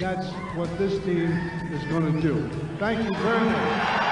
that's what this team is going to do. Thank you very much.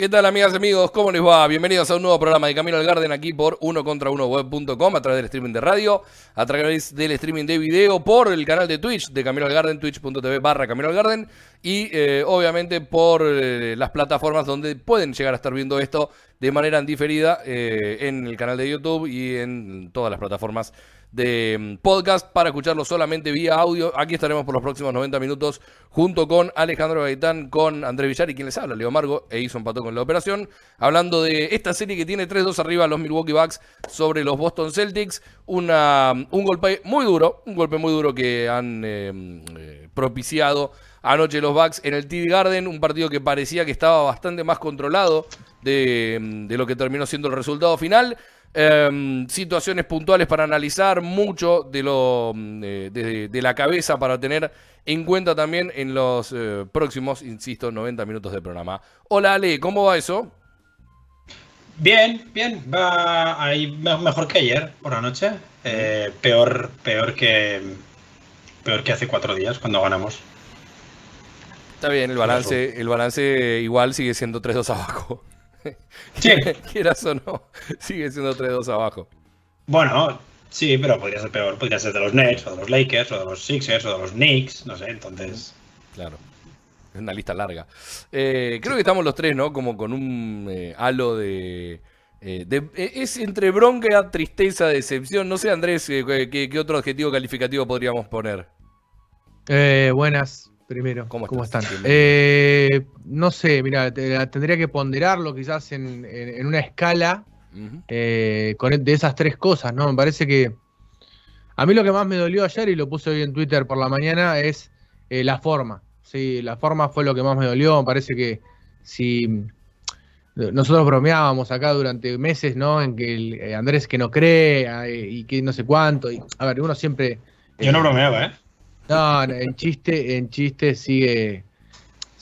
¿Qué tal amigas y amigos? ¿Cómo les va? Bienvenidos a un nuevo programa de Camino al Garden aquí por uno contra uno web.com a través del streaming de radio, a través del streaming de video por el canal de Twitch de Camino al Garden, twitch.tv barra Camino al Garden y eh, obviamente por eh, las plataformas donde pueden llegar a estar viendo esto de manera diferida eh, en el canal de YouTube y en todas las plataformas de mm, podcast para escucharlo solamente vía audio. Aquí estaremos por los próximos 90 minutos junto con Alejandro Gaitán, con Andrés Villar y quien les habla, Leo Margo, e hizo empató con la operación, hablando de esta serie que tiene 3-2 arriba los Milwaukee Bucks sobre los Boston Celtics. Una, un golpe muy duro, un golpe muy duro que han eh, eh, propiciado anoche los Bucks en el TD Garden, un partido que parecía que estaba bastante más controlado de, de lo que terminó siendo el resultado final. Eh, situaciones puntuales para analizar, mucho de, lo, de, de, la cabeza para tener en cuenta también en los eh, próximos, insisto, 90 minutos de programa. Hola Ale, ¿cómo va eso? Bien, bien, va ahí mejor que ayer por la noche. Eh, peor, peor que peor que hace cuatro días cuando ganamos. Está bien, el balance, el balance igual sigue siendo 3-2 abajo. Sí. Quieras o no, sigue siendo 3-2 abajo. Bueno, sí, pero podría ser peor. Podría ser de los Nets, o de los Lakers, o de los Sixers, o de los Knicks, no sé, entonces. Claro. Es una lista larga. Eh, creo que estamos los tres, ¿no? Como con un eh, halo de, eh, de, Es entre bronca, tristeza, decepción. No sé, Andrés, ¿qué, qué otro adjetivo calificativo podríamos poner? buenas, primero. ¿Cómo, ¿Cómo están? Eh, no sé, mira, te, tendría que ponderarlo quizás en, en, en una escala uh -huh. eh, con, de esas tres cosas, ¿no? Me parece que a mí lo que más me dolió ayer, y lo puse hoy en Twitter por la mañana, es eh, la forma. Sí, la forma fue lo que más me dolió. Me parece que si nosotros bromeábamos acá durante meses, ¿no? En que el, eh, Andrés que no cree eh, y que no sé cuánto. Y, a ver, uno siempre... Yo no bromeaba, ¿eh? No, en chiste, en chiste sigue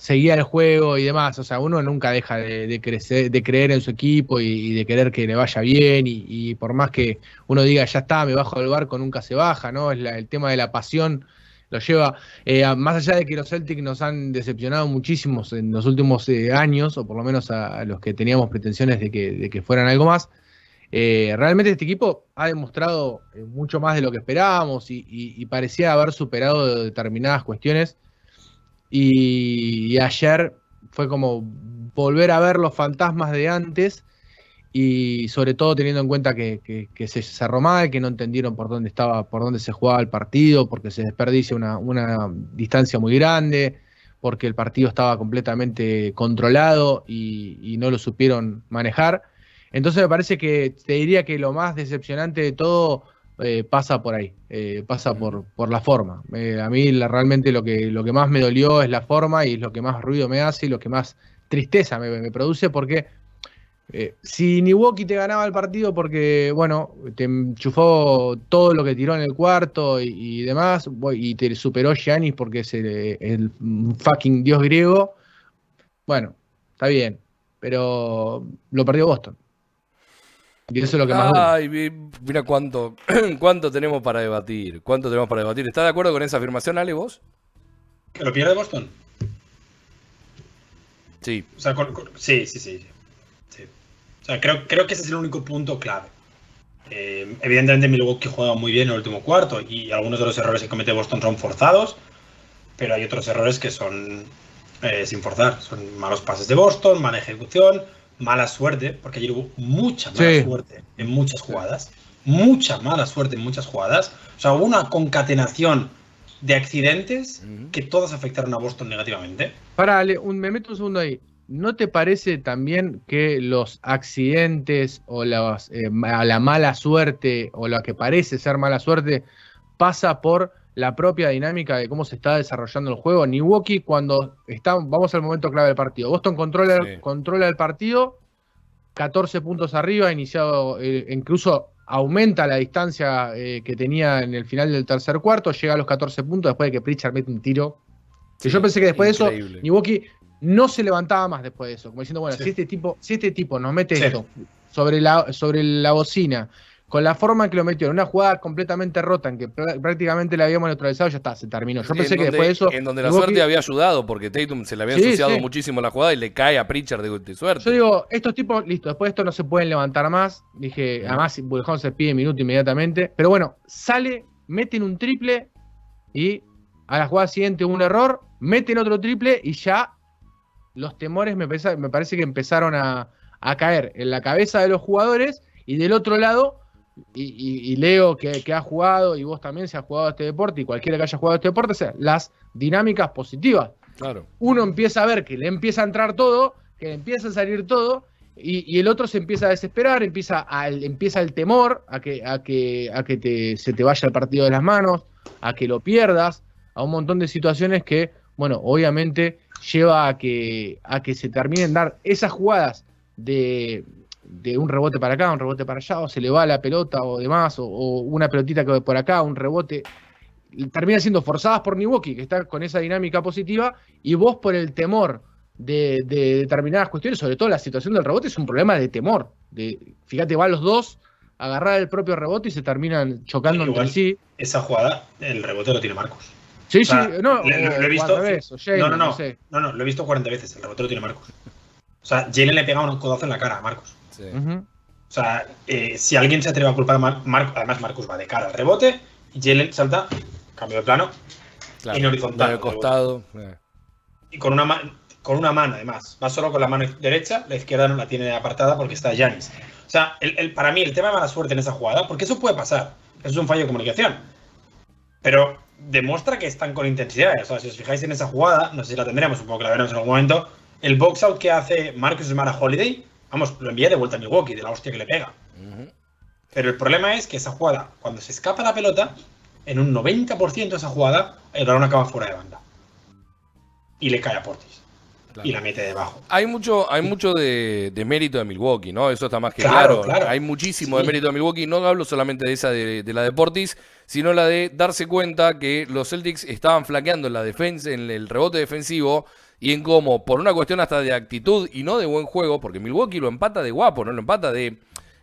seguía el juego y demás. O sea, uno nunca deja de, crecer, de creer en su equipo y, de querer que le vaya bien. Y, por más que uno diga ya está, me bajo del barco, nunca se baja, ¿no? Es la, el tema de la pasión lo lleva. Eh, más allá de que los Celtics nos han decepcionado muchísimos en los últimos eh, años, o por lo menos a, a, los que teníamos pretensiones de que, de que fueran algo más. Eh, realmente este equipo ha demostrado eh, mucho más de lo que esperábamos y, parecía haber superado determinadas cuestiones. Y, ayer fue como volver a ver los fantasmas de antes y sobre todo teniendo en cuenta que, se cerró mal, que no entendieron por dónde estaba, por dónde se jugaba el partido, porque se desperdicia una, distancia muy grande, porque el partido estaba completamente controlado y no lo supieron manejar. Entonces me parece que te diría que lo más decepcionante de todo eh, pasa por ahí, eh, pasa por, por la forma. Eh, a mí la, realmente lo que, lo que más me dolió es la forma y es lo que más ruido me hace y lo que más tristeza me, me produce porque si Milwaukee te ganaba el partido porque, bueno, te enchufó todo lo que tiró en el cuarto y, y demás y te superó Giannis porque es el, el fucking dios griego, bueno, está bien, pero lo perdió Boston. Y eso es lo que más. Ay, mira cuánto, cuánto tenemos para debatir. ¿Cuánto tenemos para debatir? ¿Estás de acuerdo con esa afirmación, Ale, vos? ¿Que lo pierde Boston? Sí. O sea, con, con, sí, sí, sí, sí. O sea, creo, creo que ese es el único punto clave. Eh, evidentemente, Milwaukee juega muy bien en el último cuarto y algunos de los errores que comete Boston son forzados, pero hay otros errores que son eh, sin forzar. Son malos pases de Boston, mala ejecución, mala suerte, porque ayer hubo mucha mala sí. suerte en muchas jugadas. Mucha mala suerte en muchas jugadas. O sea, hubo una concatenación de accidentes uh -huh. que todos afectaron a Boston negativamente. Para, un, me meto un segundo ahí. ¿no te parece también que los accidentes o los, eh, la mala suerte o lo que parece ser mala suerte pasa por la propia dinámica de cómo se está desarrollando el juego? Milwaukee cuando está, vamos al momento clave del partido, Boston controla, Sí. controla el partido, 14 puntos arriba, iniciado, eh, incluso aumenta la distancia eh, que tenía en el final del tercer cuarto, llega a los 14 puntos después de que Pritchard mete un tiro. Que Sí, yo pensé que después de eso, Milwaukee no se levantaba más después de eso. Como diciendo, bueno, Sí. si este tipo, si este tipo nos mete esto sobre la, sobre la bocina, con la forma en que lo metió, en una jugada completamente rota, en que pr- prácticamente la habíamos neutralizado, ya está, se terminó. Yo En pensé que donde- después de eso. En donde la suerte había ayudado, porque Tatum se le había Sí, ensuciado sí. muchísimo la jugada y le cae a Pritchard de, de suerte. Yo digo, estos tipos, listo, después de esto no se pueden levantar más. Dije, además, Bullejón se pide minuto inmediatamente. Pero bueno, sale, meten un triple y a la jugada siguiente un error, meten otro triple y ya los temores me, pesa- me parece que empezaron a, a caer en la cabeza de los jugadores y del otro lado, y, y- y Leo que, que ha jugado y vos también se has jugado a este deporte y cualquiera que haya jugado a este deporte, o sea, las dinámicas positivas Claro. uno empieza a ver que le empieza a entrar todo, que le empieza a salir todo, y, y el otro se empieza a desesperar, empieza, empieza el temor a que, a que, a que te- se te vaya el partido de las manos, a que lo pierdas, a un montón de situaciones que, bueno, obviamente lleva a que, a que se terminen dar esas jugadas de, de un rebote para acá, un rebote para allá, o se le va la pelota o demás, o, o una pelotita que va por acá, un rebote termina siendo forzadas por Milwaukee, que está con esa dinámica positiva, y vos por el temor de, de determinadas cuestiones, sobre todo la situación del rebote, es un problema de temor. De, fíjate, van los dos a agarrar el propio rebote y se terminan chocando Igual. entre sí. Esa jugada, el rebote lo tiene Marcos. Sí, O sea, sí, no, le- lo, lo he visto. no, no, no, no sé. no, no, lo he visto 40 veces. El rebote lo tiene Marcos. O sea, Jalen le pega un codazo en la cara a Marcos. Sí. O sea, eh, si alguien se atreve a culpar a Mar- Marcos, además Marcos va de cara al rebote y Jalen salta, cambio de plano, Claro. En horizontal, De costado. eh. y con una, con una mano además. Va solo con la mano derecha, la izquierda no la tiene apartada porque está Yanis. O sea, el, el- para mí el tema de mala suerte en esa jugada, porque eso puede pasar, eso es un fallo de comunicación. Pero demuestra que están con intensidad. O sea, si os fijáis en esa jugada, no sé si la tendremos, supongo que la veremos en algún momento, el box out que hace Marcus Smart Holiday, vamos, lo envía de vuelta a Milwaukee, de la hostia que le pega. Pero el problema es que esa jugada, cuando se escapa la pelota, en un 90% de esa jugada, el balón acaba fuera de banda. Y le cae a Portis. Claro. Y la mete debajo. Hay mucho, hay mucho de, de mérito de Milwaukee, ¿no? Eso está más que Claro, claro. claro. Hay muchísimo de mérito de Milwaukee. No hablo solamente de esa de, de la de Portis, sino la de darse cuenta que los Celtics estaban flaqueando en la defensa, en el rebote defensivo, y en cómo, por una cuestión hasta de actitud y no de buen juego, porque Milwaukee lo empata de guapo, no lo empata de,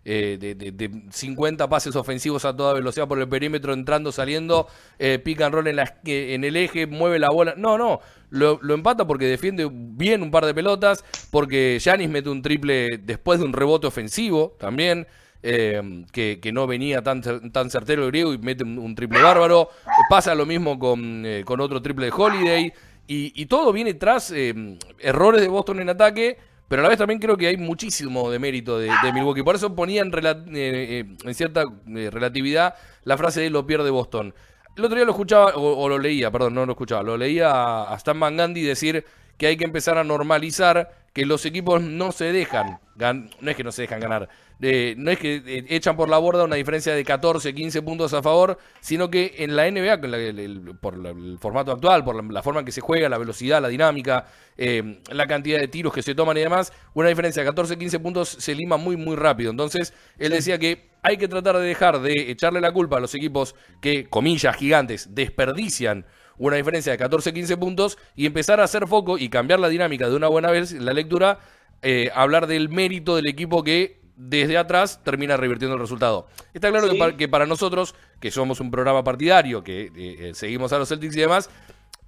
eh, de, de- de 50 pases ofensivos a toda velocidad por el perímetro, entrando, saliendo, eh, pick and roll en, la, esqui- en el eje, mueve la bola. No, no, lo, empata porque defiende bien un par de pelotas, porque Yanis mete un triple después de un rebote ofensivo también. eh, que, que no venía tan, tan certero el griego y mete un, un triple bárbaro. Pasa lo mismo con, eh, con otro triple de Holiday. Y, y todo viene tras eh, errores de Boston en ataque, pero a la vez también creo que hay muchísimo de mérito de, de Milwaukee. Por eso ponía en, eh, eh, en cierta eh, relatividad la frase de lo pierde Boston. El otro día lo escuchaba, o, lo leía, perdón, no lo escuchaba, lo leía a, Stan Van Gundy decir que hay que empezar a normalizar que los equipos no se dejan, gan- no es que no se dejan ganar, eh, no es que eh, echan por la borda una diferencia de 14, 15 puntos a favor, sino que en la NBA, con la- el- el- por la- el formato actual, por la, la forma en que se juega, la velocidad, la dinámica, eh, la cantidad de tiros que se toman y demás, una diferencia de 14, 15 puntos se lima muy, muy rápido. Entonces, él decía que hay que tratar de dejar de echarle la culpa a los equipos que, comillas, gigantes, desperdician una diferencia de 14-15 puntos y empezar a hacer foco y cambiar la dinámica de una buena vez, la lectura, eh, hablar del mérito del equipo que desde atrás termina revirtiendo el resultado. Está claro que, Sí. para, que para nosotros, que somos un programa partidario, que eh, eh, seguimos a los Celtics y demás,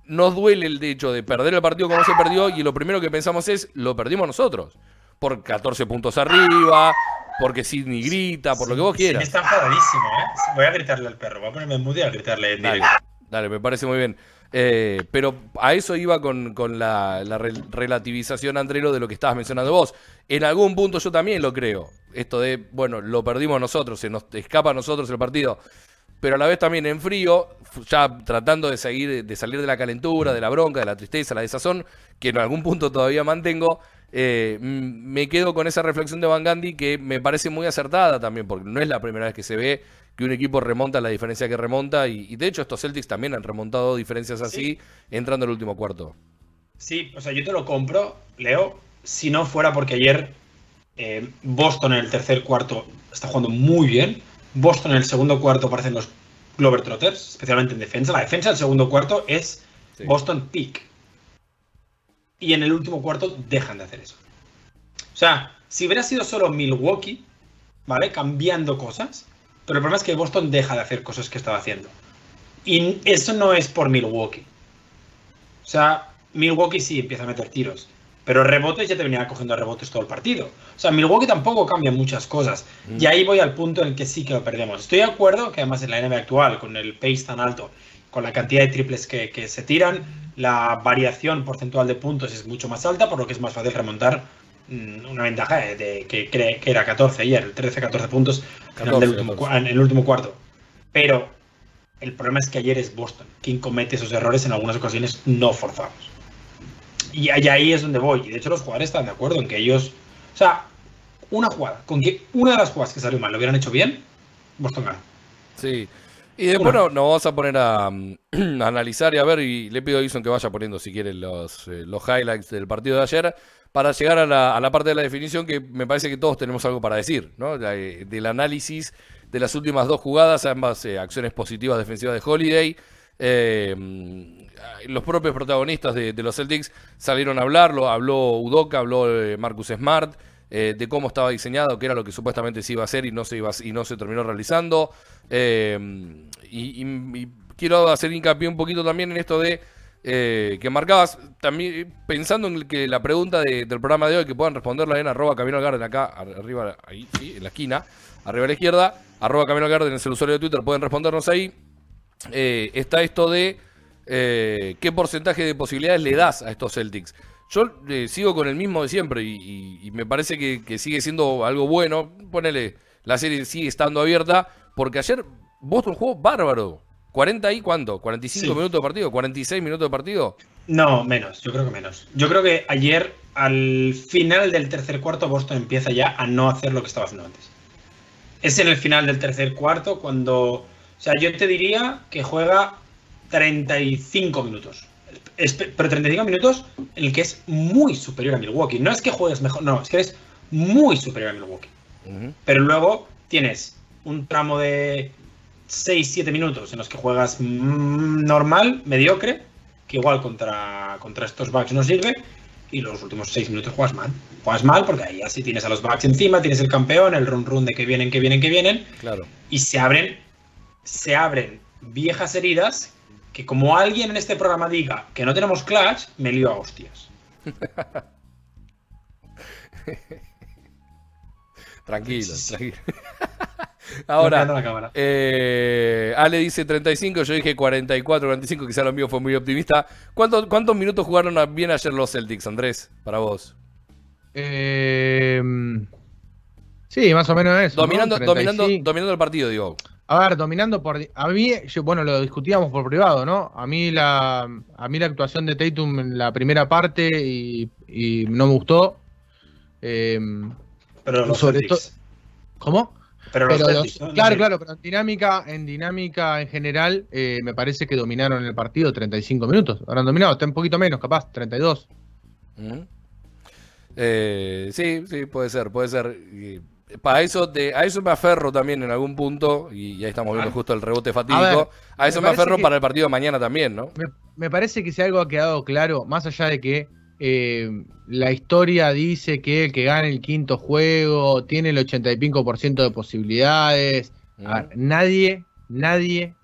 nos duele el hecho de perder el partido como se perdió y lo primero que pensamos es, lo perdimos nosotros. Por 14 puntos arriba, porque Sidney grita, por lo que vos Sí, quieras. está enfadadísimo, ¿eh? Voy a gritarle al perro. Voy a ponerme en y a gritarle en directo. Dale, me parece muy bien. Eh, pero a eso iba con, con la, la re- relativización, Andrelo, de lo que estabas mencionando vos. En algún punto yo también lo creo. Esto de, bueno, lo perdimos nosotros, se nos escapa a nosotros el partido. Pero a la vez también en frío, ya tratando de seguir, de salir de la calentura, de la bronca, de la tristeza, la desazón, que en algún punto todavía mantengo, eh, me quedo con esa reflexión de Van Gandhi que me parece muy acertada también, porque no es la primera vez que se ve que un equipo remonta la diferencia que remonta, y, de hecho estos Celtics también han remontado diferencias así entrando el último cuarto. Sí, o sea, yo te lo compro, Leo, si no fuera porque ayer eh, Boston en el tercer cuarto está jugando muy bien, Boston en el segundo cuarto parecen los Globetrotters, especialmente en defensa. La defensa del segundo cuarto es Boston Peak. Y en el último cuarto dejan de hacer eso. O sea, si hubiera sido solo Milwaukee, ¿vale? Cambiando cosas, pero el problema es que Boston deja de hacer cosas que estaba haciendo. Y eso no es por Milwaukee. O sea, Milwaukee sí empieza a meter tiros. Pero rebotes ya te venía cogiendo rebotes todo el partido. O sea, Milwaukee tampoco cambia muchas cosas. Mm. Y ahí voy al punto en el que sí que lo perdemos. Estoy de acuerdo que además en la NBA actual, con el pace tan alto, con la cantidad de triples que, se tiran, la variación porcentual de puntos es mucho más alta, por lo que es más fácil remontar una ventaja de, que, que era 14 ayer, 13-14 puntos en, el último, cuarto. Pero el problema es que ayer es Boston quien comete esos errores en algunas ocasiones no forzados. Y ahí es donde voy. Y de hecho los jugadores están de acuerdo en que ellos... O sea, una jugada, con que una de las jugadas que salió mal lo hubieran hecho bien, Boston gana. Sí. Y después nos vamos a poner a, analizar y a ver, y le pido a Ison que vaya poniendo si quiere los, eh, los highlights del partido de ayer, para llegar a la, parte de la definición que me parece que todos tenemos algo para decir, ¿no? Eh, del análisis de las últimas dos jugadas, ambas eh, acciones positivas defensivas de Holiday. Eh, los propios protagonistas de, los Celtics salieron a hablarlo, habló Udoka, habló eh, Marcus Smart, eh, de cómo estaba diseñado, que era lo que supuestamente se iba a hacer y no se, iba, y no se terminó realizando. Eh, y, quiero hacer hincapié un poquito también en esto de que marcabas, también pensando en que la pregunta del programa de hoy, que puedan responderla en arroba Camino Garden acá, arriba, ahí, sí, en la esquina, arriba a la izquierda, arroba Camino Garden es el usuario de Twitter, pueden respondernos ahí. está esto de eh, qué porcentaje de posibilidades le das a estos Celtics. Yo eh, sigo con el mismo de siempre y, me parece que, sigue siendo algo bueno. Ponele, la serie sigue estando abierta porque ayer Boston jugó bárbaro. ¿40 y cuánto? ¿45 minutos de partido? ¿46 minutos de partido? No, menos, yo creo que menos. Yo creo que ayer, al final del tercer cuarto, Boston empieza ya a no hacer lo que estaba haciendo antes. Es en el final del tercer cuarto cuando. O sea, yo te diría que juega 35 minutos. pero 35 minutos en el que es muy superior a Milwaukee. No es que juegues mejor, no, es que eres muy superior a Milwaukee. Pero luego tienes un tramo de 6-7 minutos en los que juegas normal, mediocre, que igual contra, contra estos Bucks no sirve, y los últimos 6 minutos juegas mal. Juegas mal porque ahí así tienes a los Bucks encima, tienes el campeón, el run run de que vienen, que vienen, que vienen, claro. y se abren, se abren viejas heridas que como alguien en este programa diga que no tenemos clutch, me lío a hostias. tranquilo, tranquilo. Ahora, eh, Ale dice 35, yo dije 44, 45, quizá lo mío fue muy optimista. ¿Cuántos, cuántos minutos jugaron bien ayer los Celtics, Andrés, para vos? Eh, sí, más o menos eso. Dominando, dominando, dominando el partido, digo. A ver, dominando por. A mí, bueno, lo discutíamos por privado, ¿no? A mí la, a mí la actuación de Tatum en la primera parte y, no me gustó. Eh, pero los sobre ¿Cómo? Pero, los claro, claro, pero en dinámica, en dinámica en general, eh, me parece que dominaron el partido 35 minutos. Ahora han dominado, está un poquito menos, capaz, 32. Eh, sí, sí, puede ser, puede ser para eso a eso me aferro también en algún punto, y ahí estamos viendo ah. justo el rebote fatídico. A, eso me, aferro para el partido de mañana también, ¿no? Me, parece que si algo ha quedado claro, más allá de que eh, la historia dice que el que gane el quinto juego tiene el 85% de posibilidades. nadie, nadie,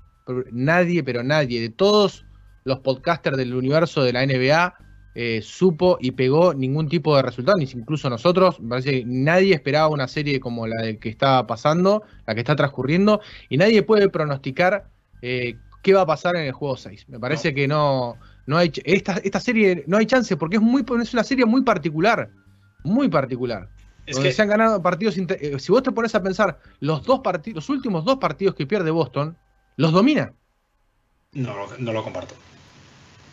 nadie, pero nadie, de todos los podcasters del universo de la NBA eh, supo y pegó ningún tipo de resultado, ni incluso nosotros. Me parece que nadie esperaba una serie como la de que está pasando, la que está transcurriendo, y nadie puede pronosticar eh, qué va a pasar en el juego 6. Me parece que no, no hay esta, esta serie no hay chance porque es muy es una serie muy particular, muy particular. Es donde que se han ganado partidos. Eh, si vos te pones a pensar, los dos partidos, los últimos dos partidos que pierde Boston, los domina. No, no lo comparto.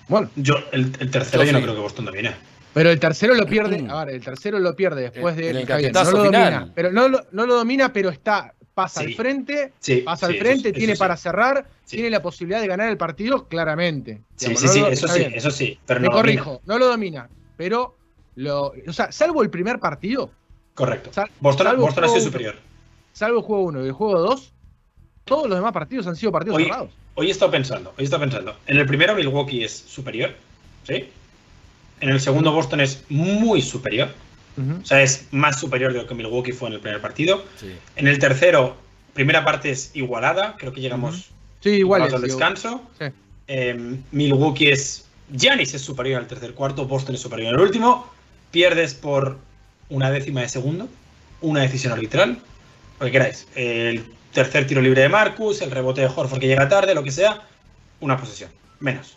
Bueno, yo el, tercero yo no creo que Boston domine. Pero el tercero lo pierde, a ver, el tercero lo pierde después de el no lo final. domina, pero no lo, no lo domina, pero está pasa Sí. al frente, Sí, pasa sí, al frente, tiene eso para cerrar, tiene la posibilidad de ganar el partido claramente. Sí, Digamos, sí, no sí, lo- eso está sí, bien. eso sí. Pero Me no domina. corrijo, no lo domina, pero lo, o sea, salvo el primer partido, Correcto. Sal- Boston, Boston ha sido superior. salvo el juego 1 y el juego 2, todos los demás partidos han sido partidos Hoy, cerrados. hoy he estado pensando, hoy he estado pensando. En el primero Milwaukee es superior, ¿sí? En el segundo Boston es muy superior. O sea, es más superior de lo que Milwaukee fue en el primer partido. Sí. En el tercero, primera parte es igualada. Creo que llegamos Sí, igual al es, descanso. Sí. Eh, Milwaukee es. Giannis es superior al tercer cuarto. Boston es superior al último. Pierdes por una décima de segundo. Una decisión arbitral. Lo que queráis. El tercer tiro libre de Marcus. El rebote de Horford que llega tarde. Lo que sea. Una posesión. Menos.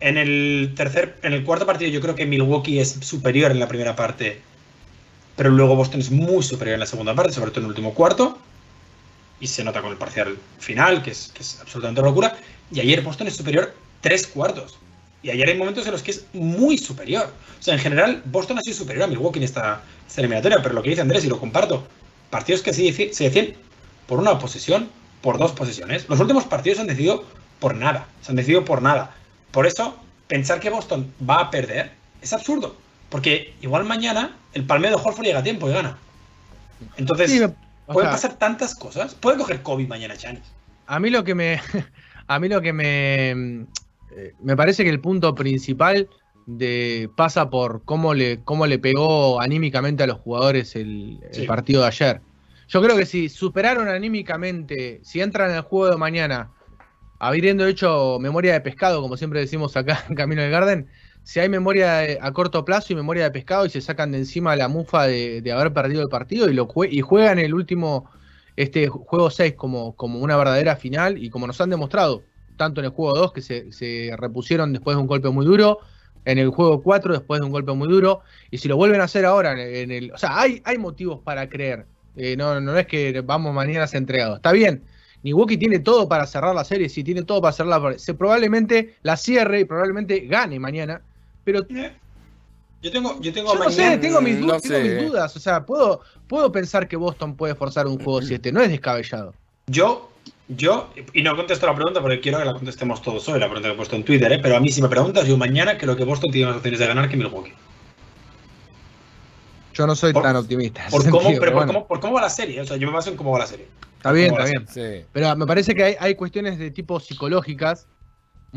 En el tercer. En el cuarto partido, yo creo que Milwaukee es superior en la primera parte. Pero luego Boston es muy superior en la segunda parte, sobre todo en el último cuarto. Y se nota con el parcial final, que es, absolutamente locura. Y ayer Boston es superior tres cuartos. Y ayer hay momentos en los que es muy superior. O sea, en general, Boston ha sido superior a Milwaukee en esta, eliminatoria. Pero lo que dice Andrés, y lo comparto, partidos que se, se deciden por una posesión, por dos posesiones. Los últimos partidos se han decidido por nada. Se han decidido por nada. Por eso, pensar que Boston va a perder es absurdo. Porque igual mañana el palmeo de Horford llega a tiempo y gana. Entonces, Sí, pueden sea, pasar tantas cosas. Puede coger Kobe mañana, Chanis. A mí lo que me. A mí lo que me. Me parece que el punto principal de, pasa por cómo le, cómo le pegó anímicamente a los jugadores el, partido de ayer. Yo creo que si superaron anímicamente, si entran en el juego de mañana, habiendo hecho memoria de pescado, como siempre decimos acá en Camino del Garden, si hay memoria a corto plazo y memoria de pescado y se sacan de encima la mufa de, haber perdido el partido y, juegan el último este juego 6 como, una verdadera final y como nos han demostrado, tanto en el juego 2 que se, se repusieron después de un golpe muy duro, en el juego 4 después de un golpe muy duro, y si lo vuelven a hacer ahora en el... o sea, hay, hay motivos para creer, Eh, no, es que vamos mañana a ser entregados, está bien. Milwaukee tiene todo para cerrar la serie, sí, tiene todo para cerrarla. Se probablemente la cierre y probablemente gane mañana, pero Eh, Yo tengo, yo tengo yo no sé, tengo mis, Mm, du- no tengo sé. mis dudas. O sea, puedo, puedo pensar que Boston puede forzar un juego 7. No es descabellado. Yo, yo, y no contesto la pregunta porque quiero que la contestemos todos hoy, la pregunta que he puesto en Twitter, ¿eh? pero a mí si me preguntas, yo mañana creo que Boston tiene más opciones de ganar que Milwaukee. Yo no soy Por- tan optimista. Por cómo, sentido, pero pero por, bueno, cómo, por cómo va la serie, o sea, yo me baso en cómo va la serie. Está bien, está bien. Sí. Pero me parece que hay, hay cuestiones de tipo psicológicas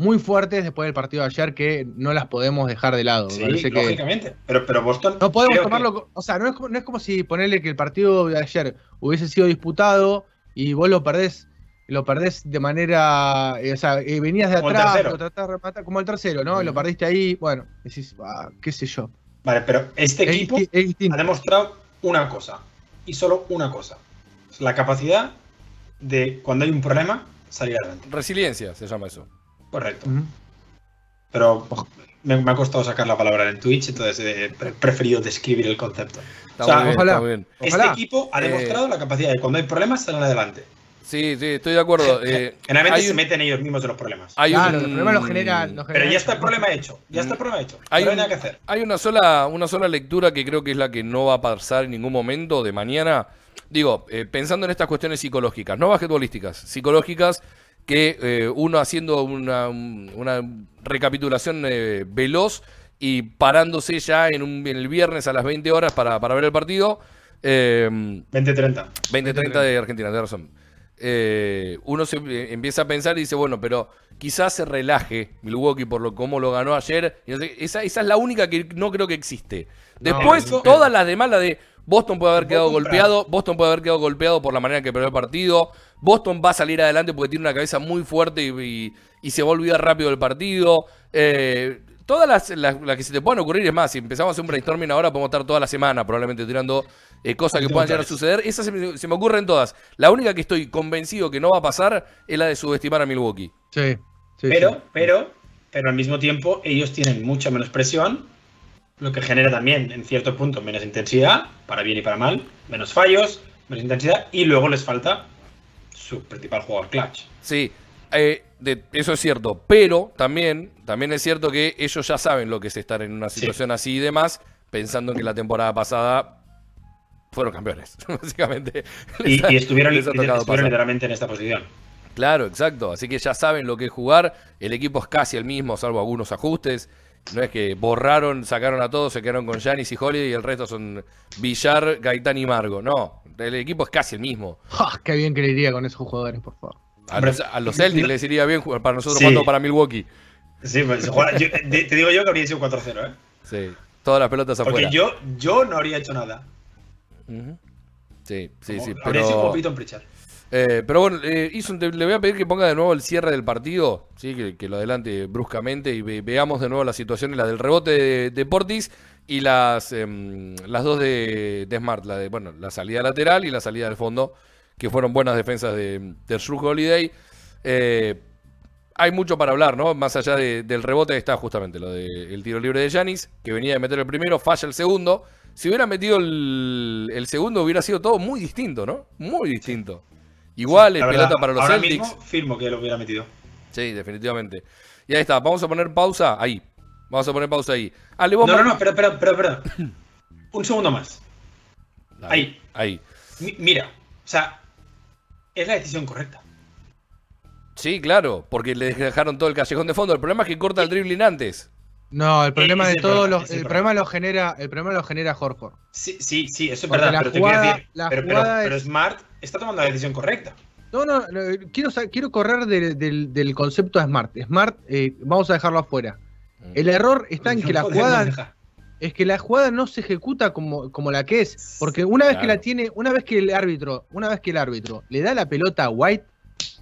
muy fuertes después del partido de ayer que no las podemos dejar de lado. Sí, que lógicamente. Pero, pero Boston. no podemos que- tomarlo. O sea, no es, como, no es como si ponerle que el partido de ayer hubiese sido disputado y vos lo perdés. Lo perdés de manera. eh, o sea, eh, venías de Como atrás, lo tratás de rematar, como el tercero, ¿no? Y lo perdiste ahí. Bueno, decís, ah, qué sé yo. Vale, pero este Es equipo es ha demostrado una cosa. Y solo una cosa. La capacidad de, cuando hay un problema, salir adelante. Resiliencia se llama eso. Correcto. Pero me, me ha costado sacar la palabra en Twitch, entonces he pre- preferido describir el concepto. Está O sea, bien, ojalá. Este equipo ha Eh, demostrado la capacidad de cuando hay problemas salir adelante. Sí, sí, estoy de acuerdo. Eh, Generalmente hay se un- meten ellos mismos en los problemas. hay Claro, un- el problema lo general. lo Pero ya está el problema hecho. Ya está el problema hecho. Hay no hay un- nada que hacer. Hay una sola, una sola lectura que creo que es la que no va a pasar en ningún momento de mañana. Digo, eh, pensando en estas cuestiones psicológicas, no basquetbolísticas, psicológicas, que eh, uno haciendo una, una recapitulación eh, veloz y parándose ya en, un, en el viernes a las 20 horas para, para ver el partido. Eh, 20-30. 20-30 de Argentina, tenés razón. Eh, uno se eh, empieza a pensar y dice, bueno, pero quizás se relaje Milwaukee por lo cómo lo ganó ayer. Y no sé, esa, esa es la única que no creo que existe. Después, no. todas las demás, la de Boston puede haber quedado golpeado, Boston puede haber quedado golpeado por la manera en que perdió el partido, Boston va a salir adelante porque tiene una cabeza muy fuerte y, y- y se va a olvidar rápido del partido. Eh, todas las, las- las que se te puedan ocurrir, es más, si empezamos a hacer un brainstorming ahora, podemos estar toda la semana probablemente tirando eh, cosas que puedan llegar a suceder. Esas se me, se me ocurren todas. La única que estoy convencido que no va a pasar es la de subestimar a Milwaukee. Sí, sí, Pero, sí. pero, pero al mismo tiempo ellos tienen mucha menos presión, lo que genera también en cierto punto menos intensidad, para bien y para mal, menos fallos, menos intensidad, y luego les falta su principal jugador clutch. Sí, Eh, de- eso es cierto, pero también, también es cierto que ellos ya saben lo que es estar en una Sí. situación así y demás, pensando en que la temporada pasada fueron campeones, básicamente. Y, Les ha- y estuvieron, estuvieron literalmente en esta posición. Claro, exacto. Así que ya saben lo que es jugar. El equipo es casi el mismo, salvo algunos ajustes. No es que borraron, sacaron a todos, se quedaron con Janis y Holiday y el resto son Villar, Gaitán y Margo. No, el equipo es casi el mismo. ¡Ja! Qué bien que le iría con esos jugadores, por favor. A los, a los Celtics les iría bien jugar para nosotros Sí. jugando para Milwaukee. Sí, pues, se juega- yo- te digo yo que habría sido 4-0, ¿eh? Sí, todas las pelotas Porque afuera. yo, yo no habría hecho nada. Ujú. Sí, sí, Como- sí. Habría sido Pero, como Peyton Pritchard. Eh, pero bueno, eh, le voy a pedir que ponga de nuevo el cierre del partido, ¿sí? que, lo adelante bruscamente y ve- veamos de nuevo las situaciones, la del rebote de, Portis y las, em, las dos de, de Smart, la de bueno, la salida lateral y la salida del fondo, que fueron buenas defensas de, de Drew Holiday. Eh, hay mucho para hablar, ¿no? Más allá de- del rebote está justamente lo del tiro libre de Yanis, que venía de meter el primero, falla el segundo. Si hubiera metido el, el segundo hubiera sido todo muy distinto, ¿no? Muy distinto. Igual, verdad, pelota para los ahora Celtics. mismo firmo que lo hubiera metido. Sí, definitivamente. Y ahí está, vamos a poner pausa ahí. Vamos a poner pausa ahí. Ah, le vos No, no, no, espera, espera, espera, espera. Un segundo más. Ahí. Ahí. Mi- mira, o sea, es la decisión correcta. Sí, claro, porque le dejaron todo el callejón de fondo. El problema es que corta el dribbling antes. No, el problema ese de todos problema, los, el el problema lo genera, el problema lo genera Horford. Sí, sí, sí, eso es Porque verdad, la pero te jugada- quiero decir, la pero, pero- jugada pero es- Smart está tomando la decisión correcta. No, no, no, quiero, sa- quiero correr del, del- del concepto de Smart. Smart, eh, vamos a dejarlo afuera. El error está en No que la jugada es que la jugada no se ejecuta como, como la que es, porque una vez que la tiene, una vez que el árbitro, una vez que el árbitro le da la pelota a White,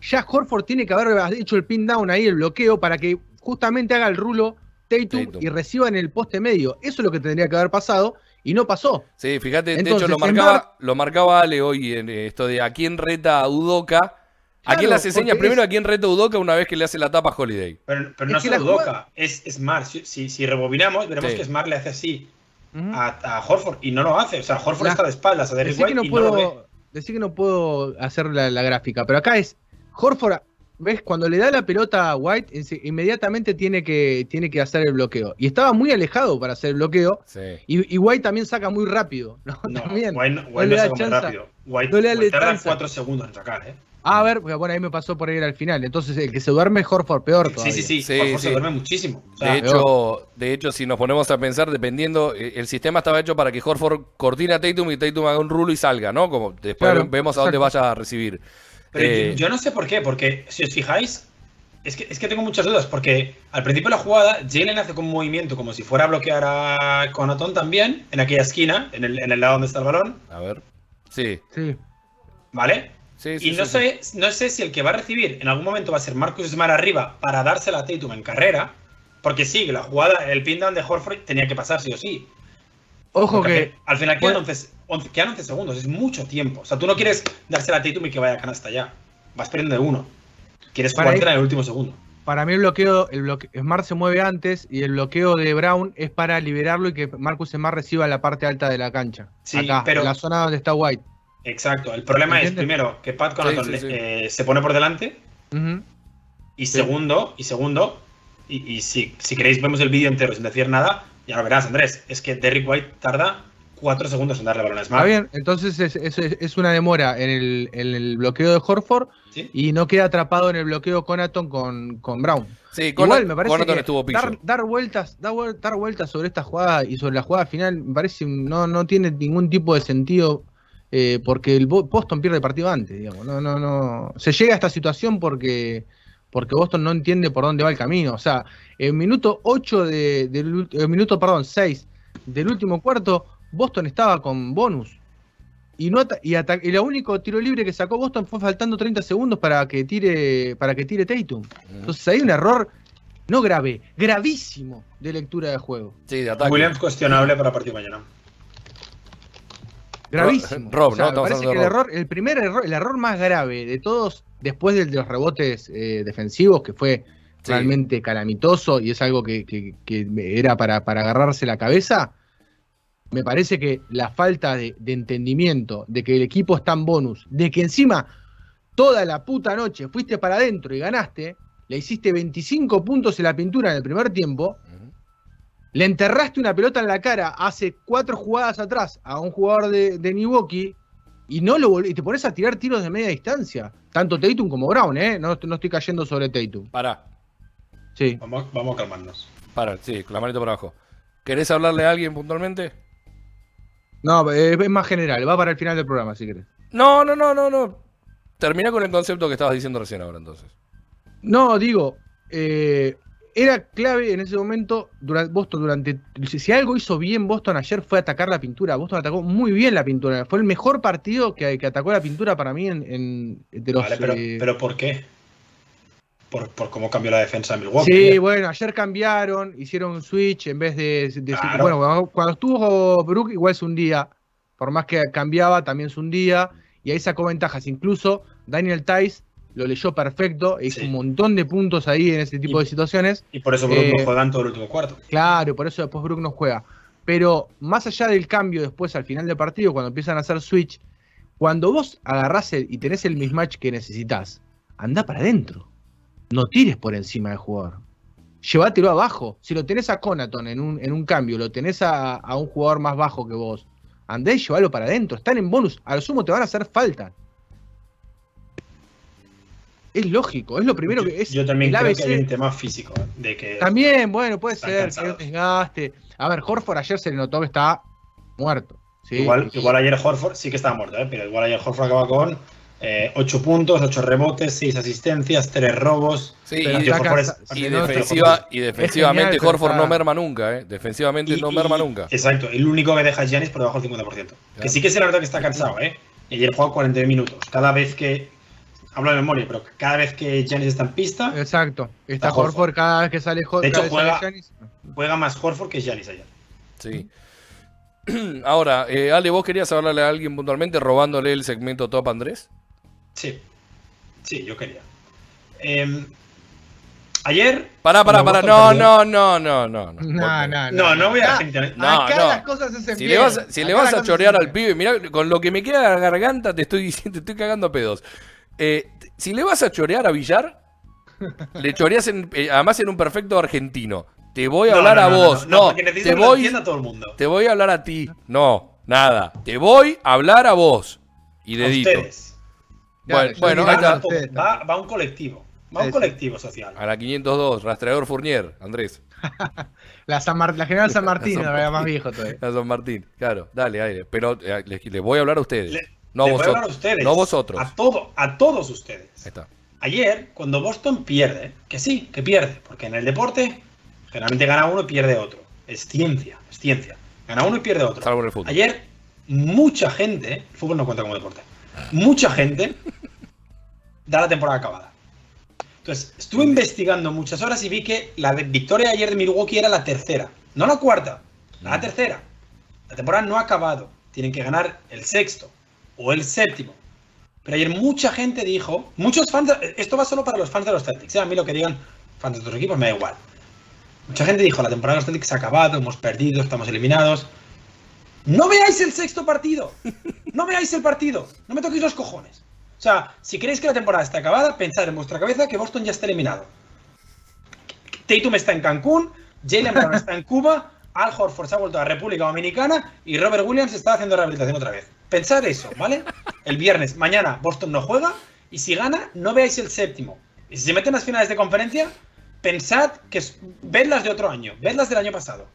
ya Horford tiene que haber hecho el pin down ahí, el bloqueo para que justamente haga el rulo Tatum, Tatum. y reciba en el poste medio. Eso es lo que tendría que haber pasado y no pasó. Sí, fíjate, de Entonces, hecho lo marcaba, Mar- lo marcaba Ale hoy en esto de a quién reta a Udoca. ¿A Claro, quién le hace señas porque primero? es- ¿A quién reta a Udoca una vez que le hace la tapa a Holiday? Pero, pero Es no que solo la jugada- es Smart. Si, si, si rebobinamos, veremos Sí. que Smart le hace así a, a Horford y no lo hace. O sea, Horford La- está de espaldas a que White no y no lo ve. puedo, decí que no puedo hacer la, la gráfica, pero acá es Horford, ves, cuando le da la pelota a White, inmediatamente tiene que, tiene que hacer el bloqueo. Y estaba muy alejado para hacer el bloqueo. Sí. Y, y White también saca muy rápido. ¿no? No, También. White, no- No White le no da saca muy chance. rápido. White, No le da White tarda chance. 4 segundos en sacar, ¿eh? Ah, a ver, porque bueno, ahí me pasó por ir al final. Entonces el que se duerme es Horford peor Sí, todavía. sí, sí. Sí, Horford sí. se duerme muchísimo. O sea, De hecho, de hecho, si nos ponemos a pensar, dependiendo, eh, el sistema estaba hecho para que Horford cortine a Tatum y Tatum haga un rulo y salga, ¿no? Como después Claro, vemos a dónde exacto. vaya a recibir. Pero Eh, yo no sé por qué, porque si os fijáis, es que, es que tengo muchas dudas, porque al principio de la jugada, Jalen hace como un movimiento como si fuera a bloquear a Conaton también, en aquella esquina, en el, en el lado donde está el balón, A ver. Sí, Sí. ¿vale? sí, sí. Y no sí, sé, no sé si el que va a recibir en algún momento va a ser Marcus Smart arriba para dársela a Tatum en carrera, porque sí, la jugada, el pin down de Horford tenía que pasar sí o sí. Ojo Porque que. al final Bueno. 11, 11 quedan 11 segundos, es mucho tiempo. O sea, tú no quieres dársela a Tatum y que vaya a canasta ya. Vas perdiendo de uno. Quieres Para jugártela ahí- en el último segundo. Para mí el bloqueo, el bloque- Smart se mueve antes y el bloqueo de Brown es para liberarlo y que Marcus Smart reciba la parte alta de la cancha. Sí, acá, pero- en la zona donde está White. Exacto. El problema es, primero, que Pat Connaughton Sí, sí, eh, se pone por delante. Y Sí. segundo, y segundo, y, y si, si queréis vemos el vídeo entero sin decir nada, ya lo verás, Andrés. Es que Derrick White tarda 4 segundos en darle balón a Está Smart. bien, entonces es, es- es una demora en el, en el bloqueo de Horford ¿sí? y no queda atrapado en el bloqueo Conaton con, con Brown. Sí, Igual me parece que estuvo dar, dar vueltas, dar, dar vueltas sobre esta jugada y sobre la jugada final me parece no, no tiene ningún tipo de sentido eh, porque el Bo- Boston pierde el partido antes, digamos. No, no, no. Se llega a esta situación porque, porque Boston no entiende por dónde va el camino. O sea, en minuto 8 de, del minuto, perdón, 6 del último cuarto, Boston estaba con bonus. Y, no ata- y, y el único tiro libre que sacó Boston fue faltando 30 segundos para que tire, para que tire Tatum. Entonces hay un error no grave, gravísimo de lectura de juego. Sí, de ataque. Williams cuestionable para partido mañana. Gravísimo. Rob, O sea, ¿no? me parece que el Rob. error, el primer error, el error más grave de todos, después del de los rebotes eh, defensivos, que fue Sí. realmente calamitoso y es algo que, que- que era para, para agarrarse la cabeza, me parece que la falta de, de entendimiento, de que el equipo está en bonus, de que encima toda la puta noche fuiste para adentro y ganaste, le hiciste 25 puntos en la pintura en el primer tiempo, le enterraste una pelota en la cara hace cuatro jugadas atrás a un jugador de, de Milwaukee y no lo y te pones a tirar tiros de media distancia. Tanto Tatum como Brown, ¿eh? No, no estoy cayendo sobre Tatum. Pará, Sí. Vamos, vamos a calmarnos. pará, sí, con la manito para abajo. ¿Querés hablarle a alguien puntualmente? No, es más general. Va para el final del programa, si querés. No, no, no, no, no. Termina con el concepto que estabas diciendo recién ahora, entonces. No, digo, eh, era clave en ese momento durante Boston durante si si algo hizo bien Boston ayer fue atacar la pintura. Boston atacó muy bien la pintura. Fue el mejor partido que, que atacó la pintura para mí en, en- de los. Vale, pero, eh, pero ¿por qué? Por, por cómo cambió la defensa de Milwaukee. Sí, bueno, ayer cambiaron, hicieron un switch en vez de. de- Claro. Bueno, cuando, cuando estuvo Brook, igual es un día. Por más que cambiaba, también es un día. Y ahí sacó ventajas. Incluso Daniel Tice lo leyó perfecto. e Hizo Sí. un montón de puntos ahí en ese tipo Y- de situaciones. Y por eso Brook Eh, no juegan todo el último cuarto. Claro, por eso después Brook no juega. Pero más allá del cambio después al final del partido, cuando empiezan a hacer switch, cuando vos agarrás el- y tenés el mismatch que necesitas, anda para adentro. No tires por encima del jugador. Llévatelo abajo. Si lo tenés a Conaton en un, en un cambio, lo tenés a, a un jugador más bajo que vos, andá y llévalo para adentro. Están en bonus. A lo sumo te van a hacer falta. Es lógico, es lo primero yo, que es. yo también creo que hay un tema físico. De que También, bueno, puede ser, que cansados. un desgaste. A ver, Horford ayer se le notó que está muerto. ¿sí? igual, igual ayer Horford sí que estaba muerto, ¿eh? pero igual ayer Horford acaba con 8 puntos, 8 rebotes, 6 asistencias, 3 robos. Sí, y, Horford es- defensiva, defensivamente genial, Horford no merma nunca, ¿eh? Defensivamente Y- no y- merma nunca. Exacto, el único que deja es Giannis por debajo del 50%. Que sí que se le nota que está cansado, ¿eh? Y ayer juega 40 minutos. Cada vez que. Hablo de memoria, pero cada vez que Giannis está en pista, Exacto. Está Está Horford. Horford cada vez que sale Horford. De hecho, juega- Giannis. juega más Horford que Giannis ayer. Sí. Ahora, eh, Ale, ¿vos querías hablarle a alguien puntualmente robándole el segmento Top Andrés? Sí, sí, yo quería. Em, ayer. Pará, pará, pará. No, no, no, no, no. No, no, No, no voy a. No, acá no. las cosas se Si le vas, si le vas a chorear al pibe, mirá, con lo que me queda la garganta te estoy diciendo, te estoy cagando a pedos. Eh, si le vas a chorear a Villar, le choreas en, eh, además en un perfecto argentino. Te voy a No, hablar no, a no, vos. No, te voy, entienda todo el mundo. te voy a hablar a ti. No, nada. Te voy a hablar a vos. Y A dedito. ustedes. Bueno, bueno, ahí está. Va, va un colectivo. Va Sí, un sí. colectivo social. A la 502, rastreador Fournier, Andrés. La, San Mar- la General San Martín, La San era más viejo todavía. A San Martín, claro, dale, aire. Pero eh, les, les voy a hablar a ustedes. Le- no a les voy a vosotros. hablar a ustedes. No vosotros. A, todo, a todos ustedes. Ahí está. Ayer, cuando Boston pierde, que sí, que pierde, porque en el deporte generalmente gana uno y pierde otro. Es ciencia, es ciencia. Gana uno y pierde otro. Salvo en el fútbol. Ayer, mucha gente, el fútbol no cuenta como deporte, mucha gente da la temporada acabada. Entonces, estuve investigando muchas horas y vi que la victoria de ayer de Milwaukee era la tercera, no la cuarta, la tercera. La temporada no ha acabado, tienen que ganar el sexto o el séptimo. Pero ayer mucha gente dijo, muchos fans, de- esto va solo para los fans de los Celtics, ¿eh? a mí lo que digan fans de otros equipos me da igual. Mucha gente dijo, la temporada de los Celtics ha acabado, hemos perdido, estamos eliminados. No veáis el sexto partido. No veáis el partido. No me toquéis los cojones. O sea, si queréis que la temporada esté acabada, pensad en vuestra cabeza que Boston ya está eliminado. Tatum está en Cancún, Jalen Brown está en Cuba, Al Horford se ha vuelto a la República Dominicana y Robert Williams está haciendo rehabilitación otra vez. Pensad eso, ¿vale? El viernes, mañana, Boston no juega y si gana, no veáis el séptimo. Y si se meten las finales de conferencia, pensad que vedlas de otro año, vedlas del año pasado.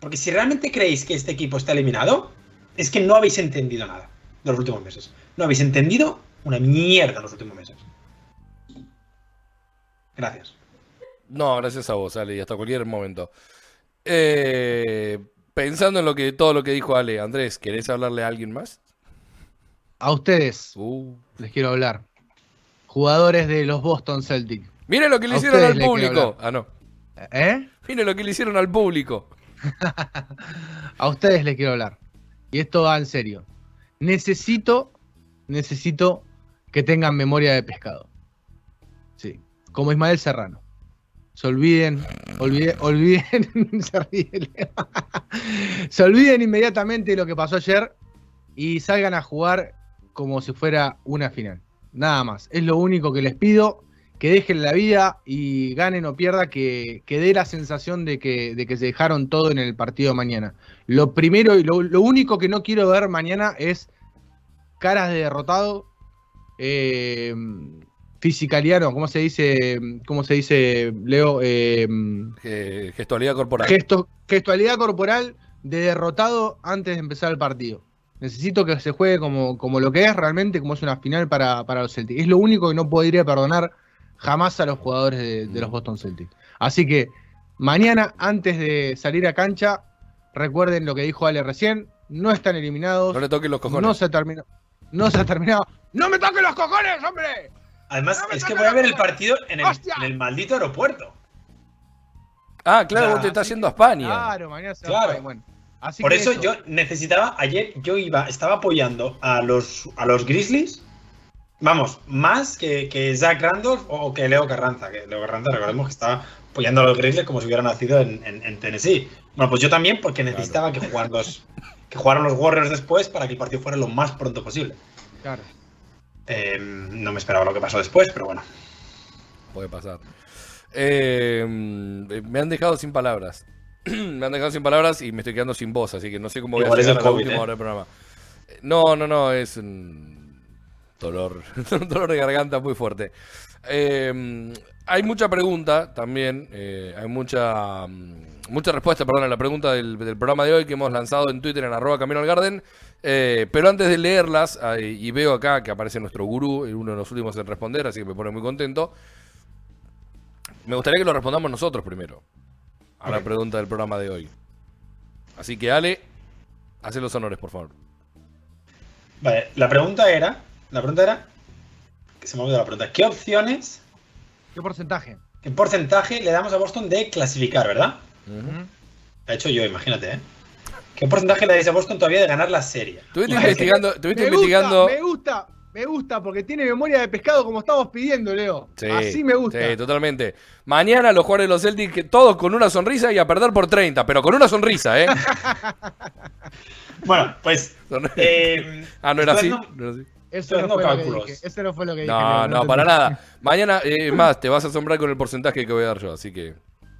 Porque si realmente creéis que este equipo está eliminado, es que no habéis entendido nada de los últimos meses. No habéis entendido una mierda en los últimos meses. Gracias. No, gracias a vos, Ale, y hasta cualquier momento. Eh, pensando en lo que todo lo que dijo Ale, Andrés, ¿querés hablarle a alguien más? A ustedes Uh. les quiero hablar. Jugadores de los Boston Celtics. Mire lo que le A hicieron al público. Ah, no. ¿Eh? Mire lo que le hicieron al público. A ustedes les quiero hablar. Y esto va en serio. Necesito, necesito que tengan memoria de pescado. Sí. Como Ismael Serrano. Se olviden, olviden, olviden, se olviden inmediatamente lo que pasó ayer y salgan a jugar como si fuera una final. Nada más. Es lo único que les pido. Que dejen la vida y ganen o pierda, que, que dé la sensación de que, de que se dejaron todo en el partido mañana. Lo primero y lo, lo único que no quiero ver mañana es caras de derrotado. Eh, fisicaliano, ¿cómo se dice? ¿Cómo se dice, Leo? Eh, Eh, gestualidad corporal. gesto- gestualidad corporal de derrotado antes de empezar el partido. Necesito que se juegue como, como lo que es realmente, como es una final para, para los Celtics. Es lo único que no podría perdonar jamás a los jugadores de, de los Boston Celtics. Así que mañana, antes de salir a cancha, recuerden lo que dijo Ale recién, no están eliminados, No le toquen los cojones. no se ha terminado. No se ha terminado. ¡No me toquen los cojones, hombre! Además, No es que toques voy a ver el partido en el, ¡Hostia! en el maldito aeropuerto. Ah, claro, O sea, vos te estás yendo a España. Claro, mañana se va Claro. a Bueno, así Por que eso, yo necesitaba, ayer yo iba, estaba apoyando a los, a los Grizzlies, vamos, más que, que Zach Randolph o que Leo Carranza, que Leo Carranza recordemos que estaba apoyando a los Grizzlies como si hubiera nacido en, en- en Tennessee. Bueno, pues yo también porque necesitaba que, jugaran los, que jugaran los Warriors después para que el partido fuera lo más pronto posible. Claro. Eh, no me esperaba lo que pasó después, pero bueno. Puede pasar. Eh, me han dejado sin palabras. me han dejado sin palabras y me estoy quedando sin voz, así que no sé cómo voy Igual a llegar el a la COVID, última ¿eh? hora del programa. No, no, no, es un dolor, un dolor de garganta muy fuerte. Eh, hay mucha pregunta también, eh, hay mucha mm, mucha respuesta, perdón, a la pregunta del, del programa de hoy que hemos lanzado en Twitter en arroba Camino al Garden. Eh, pero antes de leerlas, eh, y veo acá que aparece nuestro gurú, uno de los últimos en responder, así que me pone muy contento. Me gustaría que lo respondamos nosotros primero. A la pregunta del programa de hoy. Así que Ale, hace los honores, por favor. Vale, la pregunta era, la pregunta era, que se me ha olvidado la pregunta, ¿qué opciones, ¿Qué porcentaje? qué porcentaje le damos a Boston de clasificar, verdad? De hecho yo, imagínate, ¿eh? ¿Qué porcentaje le dais a Boston todavía de ganar la serie? Estuviste investigando, estuviste Me investigando. gusta, me gusta, me gusta, porque tiene memoria de pescado como estamos pidiendo, Leo. Sí, Así me gusta. Sí, totalmente. Mañana los jugadores de los Celtics, todos con una sonrisa y a perder por 30, pero con una sonrisa, ¿eh? Bueno, pues... Eh, ah, no era así. No era así. Eso, no fue lo que cálculos. dije, eso no fue lo que dije. No, no, para nada. Mañana, eh, más, te vas a asombrar con el porcentaje que voy a dar yo, así que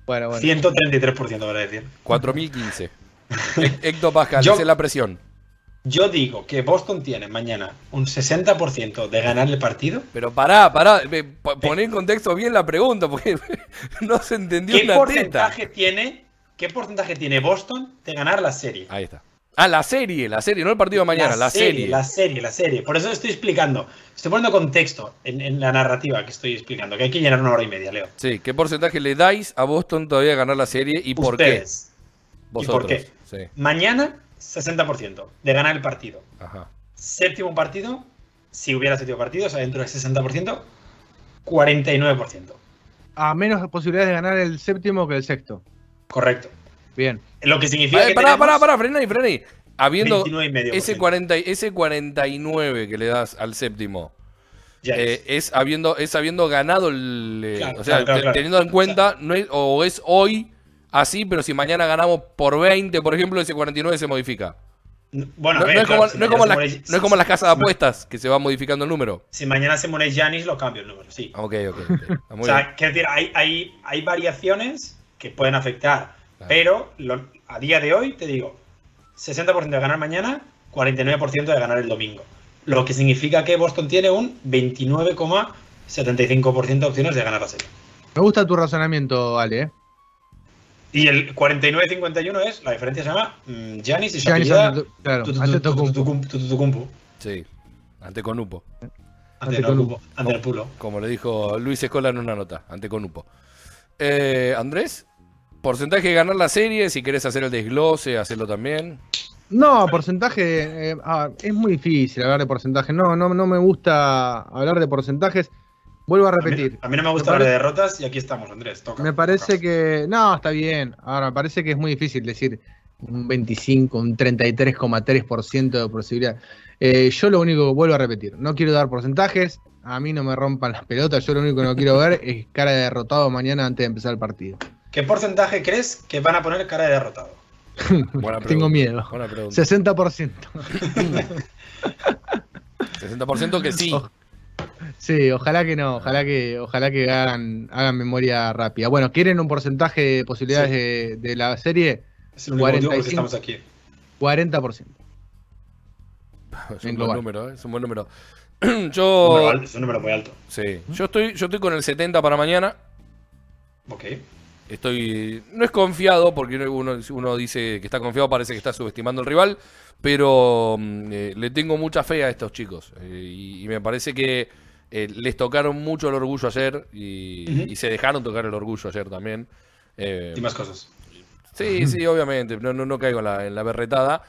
Bueno, bueno. 133% voy a decir. 4015. Hectopascal, Yo- esa es la presión. Yo digo que Boston tiene mañana un 60% de ganar el partido. Pero pará, pará, ve, po- poné en contexto bien la pregunta, porque no se entendió ¿Qué una teta. porcentaje tiene? ¿Qué porcentaje tiene Boston de ganar la serie? Ahí está. Ah, la serie, la serie, no el partido de mañana, la, serie. La serie, la serie. Por eso estoy explicando. Estoy poniendo contexto en, en la narrativa que estoy explicando. Que hay que llenar una hora y media, Leo. Sí, ¿qué porcentaje le dais a Boston todavía de ganar la serie y por qué? Ustedes. Vosotros. por qué? Sí, Mañana, 60% de ganar el partido. ajá. Séptimo partido, si hubiera séptimo partido, o sea, dentro del 60%, 49%. A menos posibilidades de ganar el séptimo que el sexto. Correcto. Bien. Lo que significa que pará, pará, pará, frená ahí, frená ahí. Habiendo 29,5%. ese, 40, y- ese 49 que le das al séptimo, eh, es, habiendo, es habiendo ganado el. eh, Claro, o sea, claro, claro, teniendo en cuenta, no es, o es hoy así, pero si mañana ganamos por 20, por ejemplo, ese 49 se modifica. Bueno, No, a ver, no es, como, si no es mañana como se las, muere- no es como las casas de apuestas, que se va modificando el número. Si mañana se muere Janis, lo cambio el número, sí. Ok, ok. ok. Ah, muy o sea, bien. decir, hay, hay, hay variaciones que pueden afectar, Claro. pero lo- a día de hoy te digo, 60% de ganar mañana, 49% de ganar el domingo. Lo que significa que Boston tiene un 29,75% de opciones de ganar la serie. Me gusta tu razonamiento, Ale. ¿eh? Y el 49-51 es, la diferencia se llama mm, Giannis y ante- claro, ante. Sí. Ante Conupo. Ante Nocupo, ante el pulo. Como le dijo Luis Escola en una nota, ante Conupo. Eh, Andrés, porcentaje de ganar la serie, si querés hacer el desglose, hacerlo también. No, porcentaje. eh, ah, es muy difícil hablar de porcentaje. No, no, no me gusta hablar de porcentajes. Vuelvo a A mí, repetir. a mí no me gusta Me hablar de derrotas y aquí estamos, Andrés. Toca. Me parece toca. que. No, está bien. Ahora, me parece que es muy difícil decir un 25, un 33,3% de posibilidad. Eh, yo lo único que vuelvo a repetir, no quiero dar porcentajes. A mí no me rompan las pelotas. Yo lo único que no quiero ver es cara de derrotado mañana antes de empezar el partido. ¿Qué porcentaje crees que van a poner cara de derrotado? Buena Tengo miedo. Buena pregunta. 60%. 60% que sí. Sí, ojalá que no, ojalá que, ojalá que hagan, hagan memoria rápida. Bueno, ¿quieren un porcentaje de posibilidades Sí. de, de la serie? Es el único motivo por el que 45. estamos aquí. 40%. Es En un buen número, ¿eh? es un buen número. Yo, alto, Es un número muy alto. sí, yo estoy, yo estoy con el 70 para mañana. Ok. Estoy. No es confiado, porque uno, uno dice que está confiado, parece que está subestimando al rival. Pero mm, eh, le tengo mucha fe a estos chicos. eh, y, y me parece que eh, les tocaron mucho el orgullo ayer. Y, y se dejaron tocar el orgullo ayer también. Y más cosas. Sí, sí, obviamente, no, no, no caigo en la, en la berretada.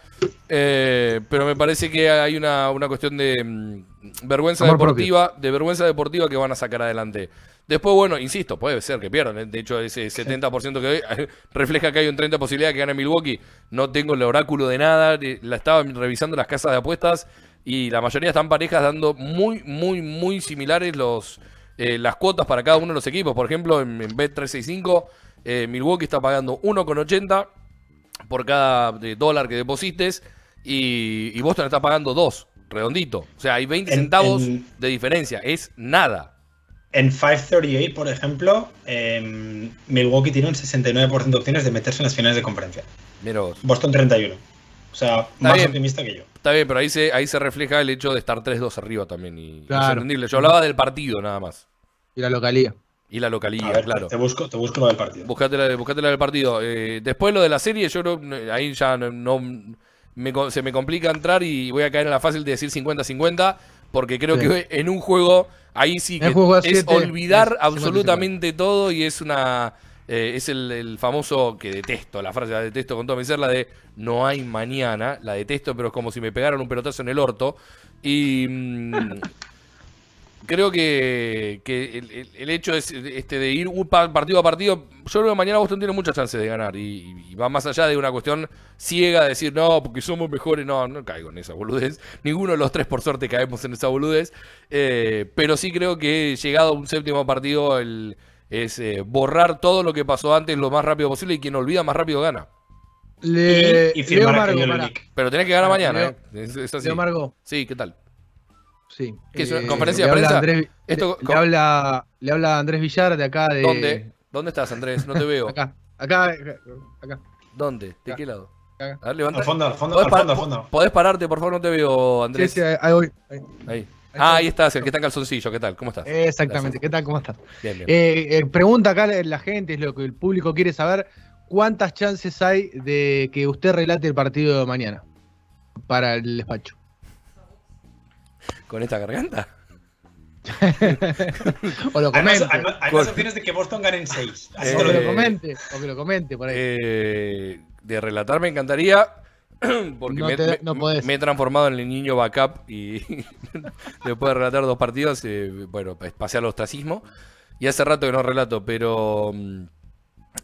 Eh, pero me parece que hay una, una cuestión de mm, vergüenza Amor deportiva, de vergüenza deportiva que van a sacar adelante. Después, bueno, insisto, puede ser que pierdan. ¿eh? De hecho, ese 70% que hay refleja que hay un 30% de posibilidad de que gane Milwaukee. No tengo el oráculo de nada. eh, La estaba revisando las casas de apuestas y la mayoría están parejas dando muy, muy, muy similares los eh, las cuotas para cada uno de los equipos. Por ejemplo, en, en Bet365, eh, Milwaukee está pagando 1,80 por cada dólar que deposites y, y Boston está pagando 2, redondito. O sea, hay 20 En- centavos en- de diferencia. Es nada. En 538, por ejemplo, em, Milwaukee tiene un 69% de opciones de meterse en las finales de conferencia. Mira vos. Boston 31. O sea, más bien. optimista que yo. Está bien, pero ahí se, ahí se refleja el hecho de estar 3-2 arriba también. Y, y Claro. es entendible. Yo hablaba del partido nada más. Y la localía. Y la A localidad, ver, claro. te, busco, te busco lo del partido. Buscate la, buscate la del partido. Eh, después lo de la serie, yo creo, ahí ya no, no- me co- se me complica entrar y voy a caer en la fácil de decir 50-50, porque creo Sí. que en un juego, ahí sí que es siete, olvidar es 50-50. absolutamente todo y es una... eh, es el, el famoso que detesto, la frase la detesto con todo mi ser, la de no hay mañana, la detesto, pero es como si me pegaran un pelotazo en el orto. Y mm, creo que, que el, el- el hecho es este de ir un pa- partido a partido. Yo creo que mañana Boston tiene muchas chances de ganar y, y va más allá de una cuestión ciega de decir no, porque somos mejores. No, no caigo en esa boludez. Ninguno de los tres, por suerte, caemos en esa boludez. Eh, pero sí creo que llegado a un séptimo partido el, es eh, borrar todo lo que pasó antes lo más rápido posible y quien olvida más rápido gana. Le, y, y Leo Margo. Pero tenés que ganar mañana, Leo- ¿eh? Es, es así. Leo Margo, Sí, ¿qué tal? Sí. ¿Qué es una Eh, conferencia de le habla prensa? Andrés- Esto- le, le habla, le habla Andrés Villar de acá de. ¿Dónde? ¿Dónde estás, Andrés? No te veo. Acá, acá, acá. ¿Dónde? ¿De Acá. qué lado? acá. A ver, levanta. Al fondo, al fondo, ¿Podés, al fondo, al fondo. podés pararte, por favor? No te veo, Andrés. sí, ahí voy. Ahí. Ahí. Ah, ahí estás, el que está en calzoncillo. ¿Qué tal? ¿Cómo estás? Exactamente. Gracias. ¿Qué tal? ¿Cómo estás? Bien, bien. Eh, eh, pregunta acá la gente, es lo que el público quiere saber. ¿Cuántas chances hay de que usted relate el partido de mañana para el despacho? ¿Con esta garganta? O lo Hay más, comente. hay más- hay más opciones de que Boston ganen 6. Así Eh, o que lo comente. O que lo comente por ahí. Eh, de relatar me encantaría. Porque No me, te- me- no podés. me he transformado en el niño backup y después de relatar dos partidos, eh, bueno, pasé al ostracismo. Y hace rato que no relato, pero mm,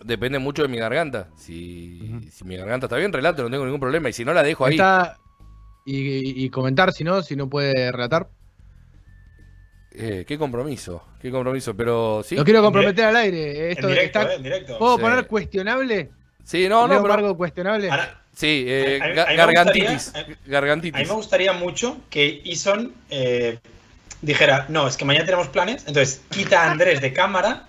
depende mucho de mi garganta. Si, si mi garganta está bien, relato, no tengo ningún problema. Y si no, la dejo ahí. Está- y, y comentar si no, si no puede relatar. Eh, qué compromiso, qué compromiso. Pero sí. Lo quiero comprometer al aire. En Esto directo, está- eh, en directo. ¿Puedo Sí. poner cuestionable? Sí, no, no, pero- Margo cuestionable. Ahora, Sí, eh, A- a- a gargantitis. gustaría- a- a mí me gustaría mucho que Ison eh, dijera, no, es que mañana tenemos planes, entonces quita a Andrés de cámara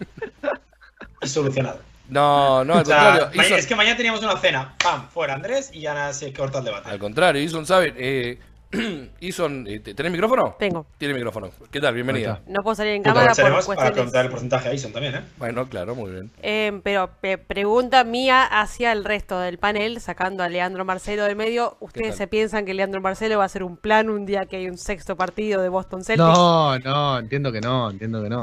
y solucionado. No, no, al O sea, contrario. es que mañana teníamos una cena, pam, fuera Andrés y ya nada, se corta el debate. Al contrario, Ison sabe. Eh, Ison, eh, ¿tenés micrófono? Tengo. Tiene micrófono. ¿Qué tal? Bienvenida. No puedo salir en cámara por aprovecharemos para cuestiones. preguntar el porcentaje a Ison también, ¿eh? Bueno, claro, muy bien. Eh, pero pe- pregunta mía hacia el resto del panel, sacando a Leandro Marcelo del medio. ¿Ustedes se piensan que Leandro Marcelo va a hacer un plan un día que hay un sexto partido de Boston Celtics? No, no, entiendo que no, entiendo que no.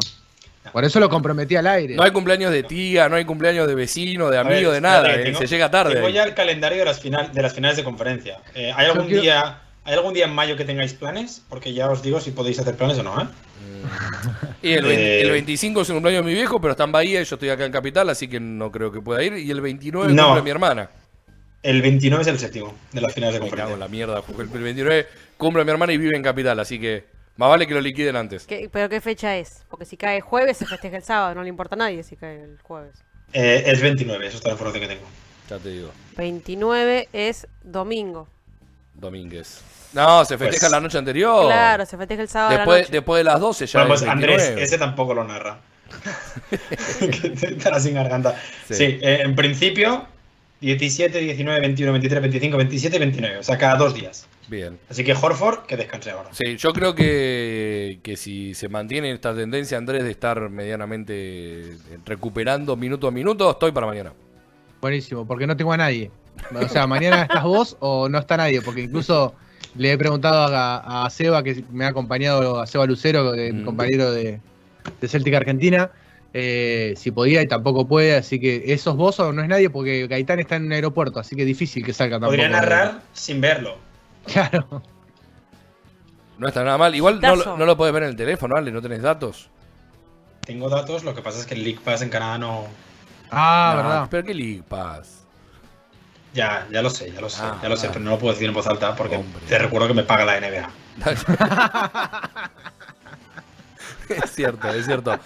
Por eso lo comprometí al aire. No hay cumpleaños de tía, no hay cumpleaños de vecino, de amigo, ver, de nada. eh, tengo- se llega tarde. Tengo ya el calendario de las, final, de las finales de conferencia. Eh, ¿hay, algún quiero- día, ¿Hay algún día en mayo que tengáis planes? Porque ya os digo si podéis hacer planes o no, ¿eh? Y el, 20 Eh, el 25 es el cumpleaños de mi viejo, pero está en Bahía y yo estoy acá en Capital, así que no creo que pueda ir. Y el 29 No. cumple mi hermana. El 29 es el séptimo de las finales de Me cago en conferencia. la mierda. porque El 29 cumple mi hermana y vive en Capital, así que más vale que lo liquiden antes. ¿Qué- ¿Pero qué fecha es? Porque si cae jueves se festeja el sábado, no le importa a nadie si cae el jueves. Eh, es 29, eso es toda la información que tengo. Ya te digo. 29 es domingo. Domínguez. No, se festeja Pues- la noche anterior. Claro, se festeja el sábado a la Después, noche. después de las 12 ya Bueno, es pues Andrés, 29. ese tampoco lo narra. que te- estará sin garganta. Sí. Sí, eh, en principio, 17, 19, 21, 23, 25, 27 y 29. O sea, cada dos días. Bien. Así que Horford, que descanse ahora. Sí, yo creo que, que si se mantiene esta tendencia, Andrés, de estar medianamente recuperando minuto a minuto, estoy para mañana. Buenísimo, porque no tengo a nadie. O sea, mañana estás vos o no está nadie, porque incluso le he preguntado a, a Seba, que me ha acompañado, a Seba Lucero, de- mi Mm. compañero de, de Celtic Argentina, eh, si podía y tampoco puede, así que esos vos o no es nadie, porque Gaitán está en un aeropuerto, así que difícil que salga tampoco. Podría narrar sin verlo. Claro. No está nada mal. Igual no, lo- no lo puedes ver en el teléfono, Ale, no tenés datos. Tengo datos, lo que pasa es que el League Pass en Canadá no. Ah, No, verdad. Pero qué League Pass. Ya, ya lo sé, ya lo sé, Ah, ya lo sé, ah. pero no lo puedo decir en voz alta porque Hombre. te recuerdo que me paga la NBA. es cierto, es cierto.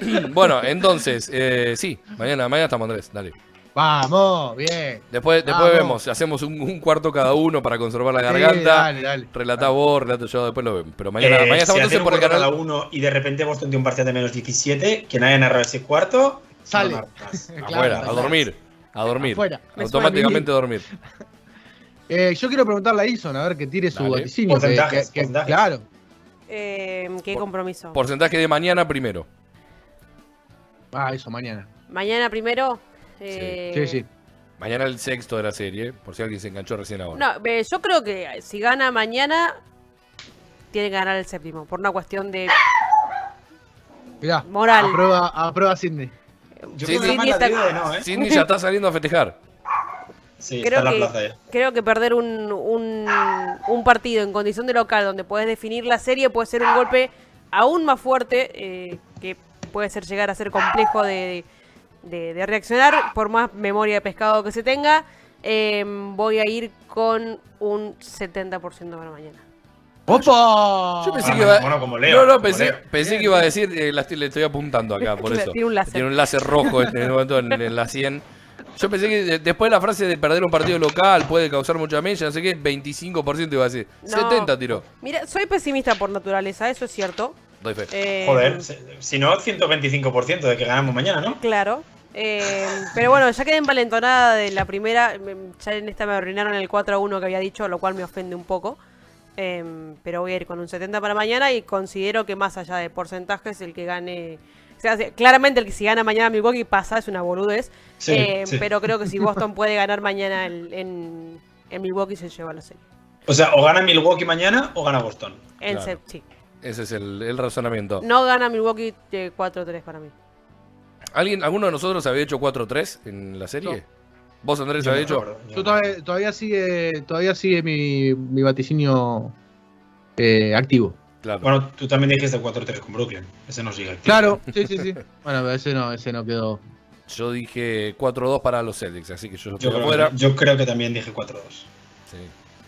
bueno, entonces, eh, sí, mañana, mañana estamos Andrés, dale. Vamos, bien. Después, después vemos, hacemos un, un cuarto cada uno para conservar la Sí, garganta. dale, dale. Relatá vos, relato yo, después lo vemos. Pero mañana, Eh, mañana si estamos por el cuarto cada canal. uno y de repente Boston tiene un parcial de menos 17, quien haya narrado ese cuarto, Sale. no. Claro, Afuera, a dormir. A dormir. Afuera. Me Automáticamente a dormir. Eh, yo quiero preguntarle a Ison a ver que tire su Dale. vaticinio. que- Porcentajes, que- que- porcentajes. claro. Eh, ¿Qué compromiso? Porcentaje de mañana primero. Ah, eso, mañana. Mañana primero. Eh, Sí, sí. Mañana el sexto de la serie, por si alguien se enganchó recién ahora. No, eh, yo creo que si gana mañana, tiene que ganar el séptimo. Por una cuestión de. Mirá, Moral. Aprueba, aprueba Sidney. Yo Sí, creo que está- de no, ¿eh? Sidney ya está saliendo a festejar. Sí, Creo está en la que, plaza ya. creo que perder un, un, un partido en condición de local donde puedes definir la serie puede ser un golpe aún más fuerte eh, que puede ser llegar a ser complejo de, de- de reaccionar por más memoria de pescado que se tenga. Eh, voy a ir con un 70% para mañana. ¡Opa! Yo pensé que iba bueno, como Leo, No, no, como pensé, Leo. pensé que iba a decir, eh, la estoy- le estoy apuntando acá, por eso. Tiene un láser. Tiene un láser rojo en este momento en, en la 100. Yo pensé que de- después de la frase de perder un partido local puede causar mucha mella, no sé qué, 25% iba a decir. No. 70 tiró. Mira, soy pesimista por naturaleza, eso es cierto. Doy fe. Eh, Joder, si- no, 125% de que ganamos mañana, ¿no? Claro. Eh, pero bueno, ya quedé envalentonada de la primera. me- Ya en esta me arruinaron el 4 a 1 que había dicho, lo cual me ofende un poco. Eh, pero voy a ir con un 70 para mañana y considero que más allá de porcentajes, el que gane. O sea, claramente el que si gana mañana Milwaukee pasa, es una boludez. Sí, Eh, sí. Pero creo que si Boston puede ganar mañana el- en, en Milwaukee, se lleva la serie. O sea, o gana Milwaukee mañana o gana Boston. En Claro. set, sí. Ese es el, el razonamiento. No gana Milwaukee eh, 4-3 para mí. ¿Alguien, ¿Alguno de nosotros había hecho 4-3 en la serie? No. ¿Vos, Andrés, habías hecho? yo todavía, todavía sigue, todavía sigue mi, mi vaticinio eh, activo. Claro. Bueno, tú también dijiste 4-3 con Brooklyn. Ese no sigue. activo. Claro, sí, sí, sí. Bueno, pero ese no, ese no quedó. Yo dije 4-2 para los Celtics, así que yo Yo creo, afuera. que, yo creo que también dije 4-2. Sí.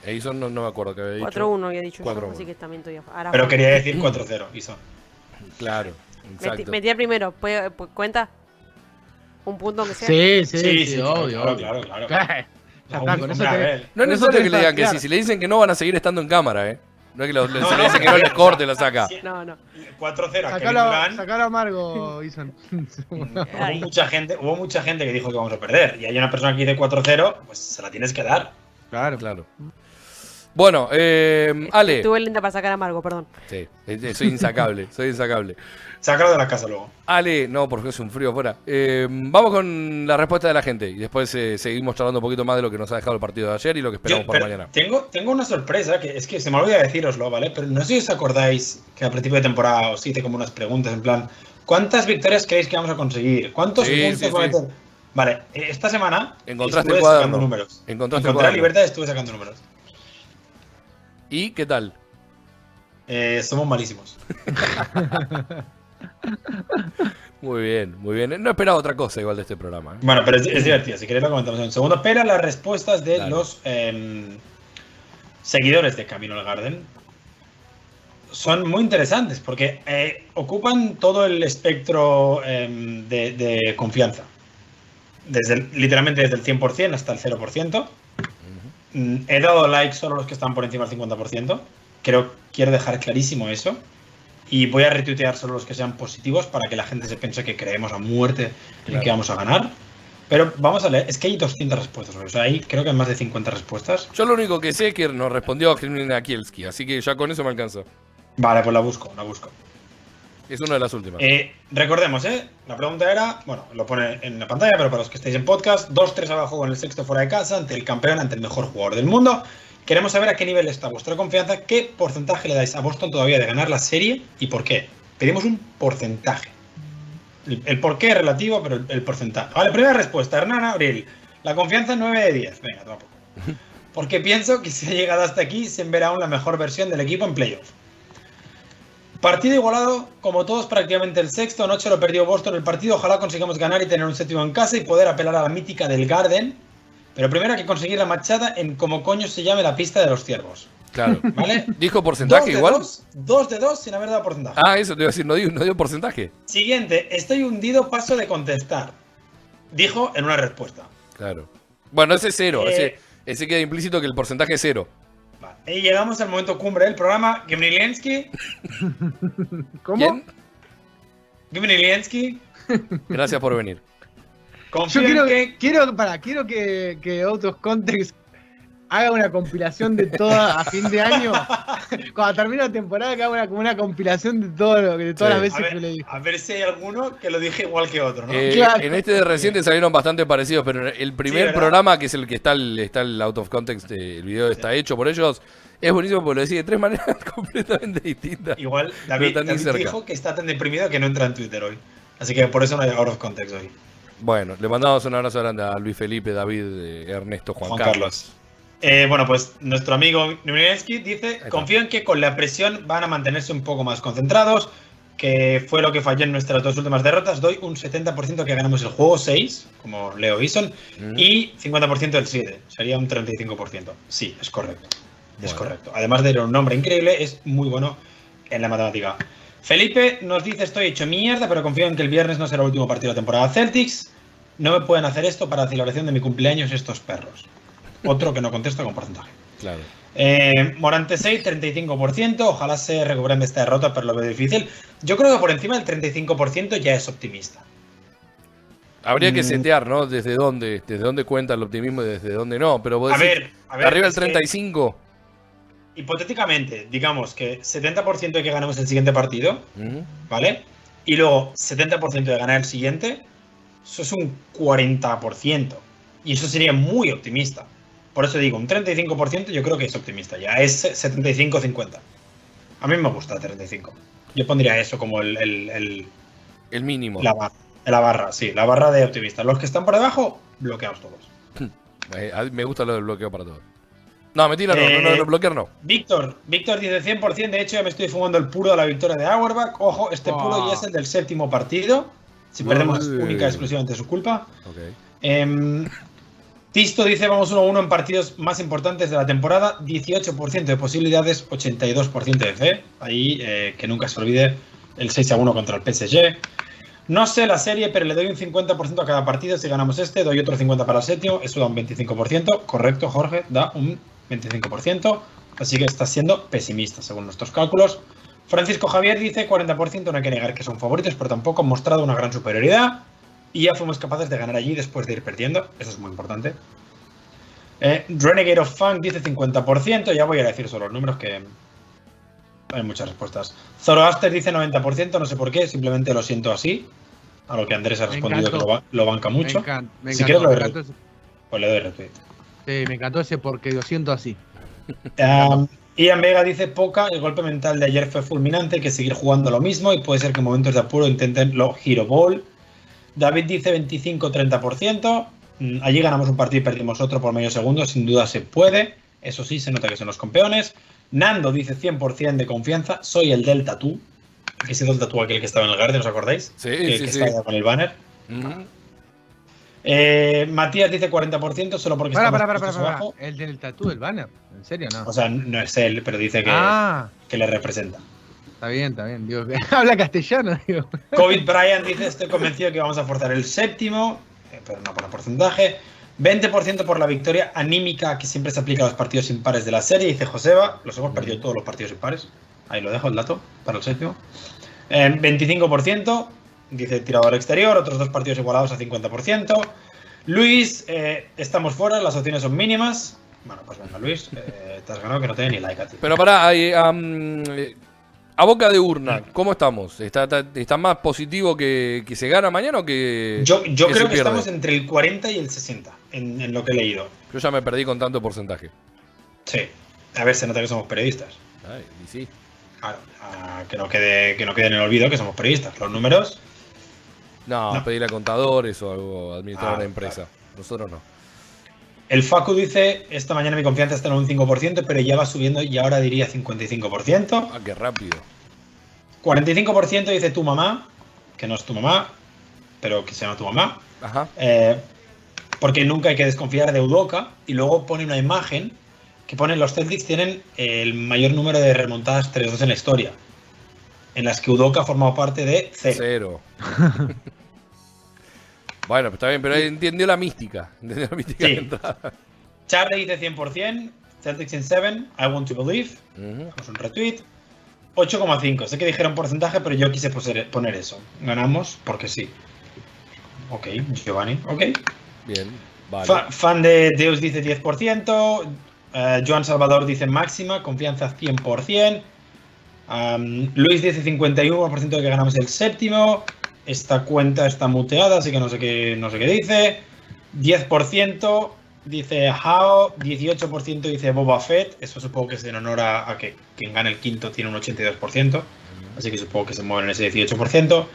Edison no, no me acuerdo que había dicho. 4-1 había dicho 4-1. yo, así que también estoy afuera. Pero quería decir 4-0, Iso. Claro, exacto. metía primero, ¿puede- pu- ¿cuenta? ¿Un punto aunque sea? Sí, sí, Sí, sí, sí, obvio, claro, obvio. claro, claro. Ya está, con eso Hombre, a te- ver. No es necesario que le digan que sí. Si le dicen que no, van a seguir estando en cámara, ¿eh? No es que lo- No, se le no, dice que no les corte, la saca. No, no. 4-0 a Kevin Sacalo, amargo, Ison. Hubo mucha, gente, hubo mucha gente que dijo que vamos a perder. Y hay una persona que dice 4-0, pues se la tienes que dar. claro. Claro. Bueno, eh, Ale. Estuve lenta para sacar amargo, perdón. Sí, eh, soy insacable, soy insacable. Sácalo de la casa luego. Ale, no, porque es un frío afuera. Eh, vamos con la respuesta de la gente y después eh, seguimos charlando un poquito más de lo que nos ha dejado el partido de ayer y lo que esperamos Yo, para mañana. Tengo, tengo una sorpresa, que es que se me olvida deciroslo, ¿vale? Pero no sé si os acordáis que al principio de temporada os hice como unas preguntas en plan, ¿cuántas victorias creéis que vamos a conseguir? ¿Cuántos Sí, puntos sí, a sí. meter? Vale, eh, esta semana Encontraste estuve sacando números. Encontraste Encontré la libertad y estuve sacando números. ¿Y qué tal? Eh, somos malísimos. Muy bien, muy bien. No esperaba otra cosa igual de este programa. ¿eh? Bueno, pero es, es divertido, si queréis lo comentamos en un segundo. Pero las respuestas de Dale. los em, seguidores de Camino al Garden son muy interesantes porque eh, ocupan todo el espectro em, de, de confianza. Desde literalmente desde el 100% hasta el 0%. Mm, he dado like solo a los que están por encima del 50%. Creo quiero dejar clarísimo eso. Y voy a retuitear solo los que sean positivos para que la gente se piense que creemos a muerte en Claro. que vamos a ganar. Pero vamos a leer, es que hay 200 respuestas, o sea, hay creo que hay más de 50 respuestas. Yo lo único que sé es que nos respondió Kremlin Kielski, así que ya con eso me alcanza. Vale, pues la busco, la busco. Es una de las últimas. Eh, recordemos, ¿eh? La pregunta era, bueno, lo pone en la pantalla, pero para los que estáis en podcast, 2-3 abajo con el sexto fuera de casa, ante el campeón, ante el mejor jugador del mundo. Queremos saber a qué nivel está vuestra confianza, qué porcentaje le dais a Boston todavía de ganar la serie y por qué. Pedimos un porcentaje. El, el por qué es relativo, pero el, el porcentaje. Vale, primera respuesta, Hernán Abril. La confianza 9 de 10. Venga, toma poco. Porque pienso que si ha llegado hasta aquí, se verá aún la mejor versión del equipo en playoff. Partido igualado, como todos, prácticamente el sexto. Anoche lo perdió Boston el partido. Ojalá consigamos ganar y tener un séptimo en casa y poder apelar a la mítica del Garden. Pero primero hay que conseguir la machada en como coño se llame la pista de los ciervos. Claro. ¿Vale? ¿Dijo porcentaje igual? Dos, dos de dos sin haber dado porcentaje. Ah, eso te iba a decir, no dio, no dio porcentaje. Siguiente, estoy hundido, paso de contestar. Dijo en una respuesta. Claro. Bueno, ese es cero. Eh. Ese, ese queda implícito que el porcentaje es cero. Y llegamos al momento cumbre del programa. Gimniliensky. ¿Cómo? ¿Quién? Gimniliensky. Gracias por venir. Confío Yo quiero que, quiero, para, quiero que, que Context haga una compilación de toda a fin de año. Cuando termine la temporada, que haga una, como una compilación de todo lo que de todas Sí. las veces que le dijo. a ver si hay alguno que lo dije igual que otro, ¿no? Eh, Claro. En este de reciente salieron bastante parecidos, pero el primer programa, que es el que está el, está el out of context, eh, el video está hecho por ellos, es buenísimo porque lo decía de tres maneras completamente distintas. Igual David, David dijo que está tan deprimido que no entra en Twitter hoy. Así que por eso no hay out of context hoy. Bueno, le mandamos un abrazo grande a Luis Felipe, David, eh, Ernesto, Juan, Juan Carlos. Carlos. Eh, bueno, pues nuestro amigo Numinensky dice. Confío en que con la presión van a mantenerse un poco más concentrados, que fue lo que falló en nuestras dos últimas derrotas. Doy un 70% que ganamos el juego 6, como Leo Eason, Mm. y 50% el 7. Sería un 35%. Sí, es correcto. Es correcto. Además de ser un nombre increíble, es muy bueno en la matemática. Felipe nos dice: Estoy hecho mierda, pero confío en que el viernes no será el último partido de la temporada Celtics. No me pueden hacer esto para la celebración de mi cumpleaños estos perros. Otro que no contesta con porcentaje. Claro. Eh, Morante 6, 35%. Ojalá se recuperen de esta derrota, pero lo veo difícil. Yo creo que por encima del 35% ya es optimista. Habría que Mm. setear, ¿no? Desde dónde, desde dónde cuenta el optimismo y desde dónde no. Pero vos A decís, ver, a ver. arriba del es que, 35. hipotéticamente, digamos que 70% de que ganemos el siguiente partido. ¿vale? Y luego 70% de ganar el siguiente, eso es un 40%. Y eso sería muy optimista. Por eso digo, un 35% yo creo que es optimista ya. Es 75-50. A mí me gusta el 35. Yo pondría eso como el, el- el- El mínimo. la, barra, la barra, sí, la barra de optimista. Los que están por debajo, bloqueados todos. Eh, me gusta lo del bloqueo para todos. No, mentira, no, no, no, Eh, no, bloquear no. Víctor, Víctor dice 100%, de hecho ya me estoy fumando el puro de la victoria de Auerbach. Ojo, este puro ya es el del séptimo partido. Si perdemos es Uy. única y exclusivamente su culpa. Ok. Em, Tisto dice vamos 1-1 en partidos más importantes de la temporada. 18% de posibilidades, 82% de fe. Ahí eh, que nunca se olvide el 6-1 contra el PSG. No sé la serie, pero le doy un 50% a cada partido. Si ganamos este, doy otro 50% para el séptimo. Eso da un 25%. Correcto, Jorge, da un 25%. Así que está siendo pesimista según nuestros cálculos. Francisco Javier dice 40%. No hay que negar que son favoritos, pero tampoco han mostrado una gran superioridad. Y ya fuimos capaces de ganar allí después de ir perdiendo. Eso es muy importante. Eh, Renegade of Funk dice 50%. Ya voy a decir solo los números que hay muchas respuestas. Zoroaster dice 90%. No sé por qué, simplemente lo siento así. A lo que Andrés ha respondido que lo, ba- lo banca mucho. Me, me Si encantó, quieres lo encantó ese, Pues le doy retweet. sí, me encantó ese porque lo siento así. Um, Ian Vega dice poca, el golpe mental de ayer fue fulminante, hay que seguir jugando lo mismo y puede ser que en momentos de apuro intenten lo Hero Ball. David dice 25-30%. Mm, Allí ganamos un partido y perdimos otro por medio segundo, sin duda se puede. Eso sí, se nota que son los campeones. Nando dice 100% de confianza, soy el del tatú. Que ha sido el tatú aquel que estaba en el Garden, ¿os acordáis? Sí, que, sí, que sí. está allá con el banner. Eh, Matías dice 40% solo porque Para, para, para, para, abajo. El del tatú, el banner. ¿En serio no? O sea, no es él, pero dice que, ah, que le representa. Está bien, está bien. Digo, habla castellano, digo. COVID Brian dice, estoy convencido que vamos a forzar el séptimo, eh, pero no por porcentaje. 20% por la victoria anímica que siempre se aplica a los partidos impares de la serie, dice Joseba. Los hemos perdido todos los partidos impares. Ahí lo dejo el dato para el séptimo. Eh, 25%, dice tirador exterior, otros dos partidos igualados a 50%. Luis, eh, estamos fuera, las opciones son mínimas. Bueno, pues venga, Luis, eh, te has ganado que no te dé ni like a ti. Pero pará, ahí, am, eh, a boca de urna, ¿cómo estamos? ¿Está, está, está más positivo que, que se gana mañana o que.? Yo, yo que creo que estamos entre el 40 y el 60 en, en lo que he leído. Yo ya me perdí con tanto porcentaje. Sí. A ver, se nota que somos periodistas. Ay, y sí. Claro, ah, que, no quede, que no quede en el olvido que somos periodistas. Los números, No, No. pedirle a contadores o algo, administrar Ah, una empresa. Nosotros no. el Facu dice, esta mañana mi confianza está en un 5%, pero ya va subiendo y ahora diría 55%. Ah, qué rápido. 45% dice tu mamá, que no es tu mamá, pero que se llama tu mamá. Ajá. Eh, porque nunca hay que desconfiar de Udoka. Y luego pone una imagen que pone los Celtics tienen el mayor número de remontadas 3-2 en la historia. En las que Udoka ha formado parte de cero. Cero. bueno, pues está bien, pero entendió la mística. Entendió la mística Sí. Charlie dice 100%, Celtics in 7, I want to believe. Damos un retweet. 8,5. Sé que dijeron porcentaje, pero yo quise poner eso. Ganamos porque sí. Ok, Giovanni. Ok. Bien, vale. Fa- fan de Deus dice 10%. eh, Joan Salvador dice máxima. Confianza 100%. am, Luis dice 51% de que ganamos el séptimo. Esta cuenta está muteada, así que no sé qué, no sé qué dice. 10% dice Hao. 18% dice Boba Fett. Eso supongo que es en honor a, a que quien gane el quinto tiene un 82%. Así que supongo que se mueven en ese 18%.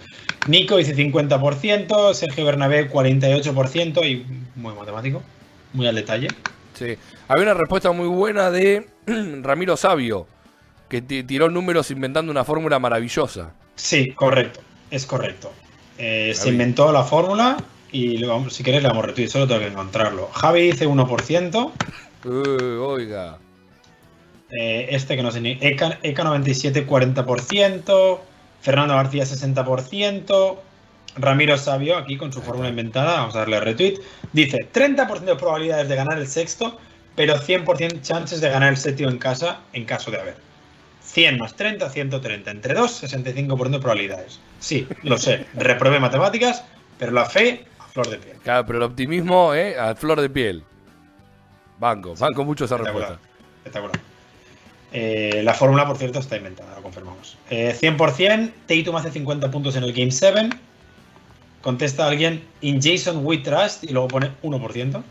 Nico dice 50%, Sergio Bernabé 48% y muy matemático, muy al detalle. Sí. Había una respuesta muy buena de Ramiro Sabio, que ti- tiró números inventando una fórmula maravillosa. Sí, correcto, es correcto. Eh, se inventó la fórmula y vamos- si queréis le damos retweet, solo tengo que encontrarlo. Javi dice 1%, Eh, oiga. eh, este que no sé ni, Eka, Eka 97 40%, Fernando García 60%, Ramiro Sabio aquí con su fórmula inventada, vamos a darle retweet, dice 30% de probabilidades de ganar el sexto, pero 100% chances de ganar el séptimo en casa en caso de haber. 100 más 30, 130. Entre 2, 65% de probabilidades. Sí, lo sé. Reprobé matemáticas, pero la fe flor de piel. Claro, pero el optimismo, ¿eh? A flor de piel. Banco, banco mucho esa Espectacular. respuesta. Espectacular. Eh, la fórmula, por cierto, está inventada, lo confirmamos. Eh, 100%, Tatum hace 50 puntos en el Game 7. Contesta alguien, in Jason we trust, y luego pone 1%.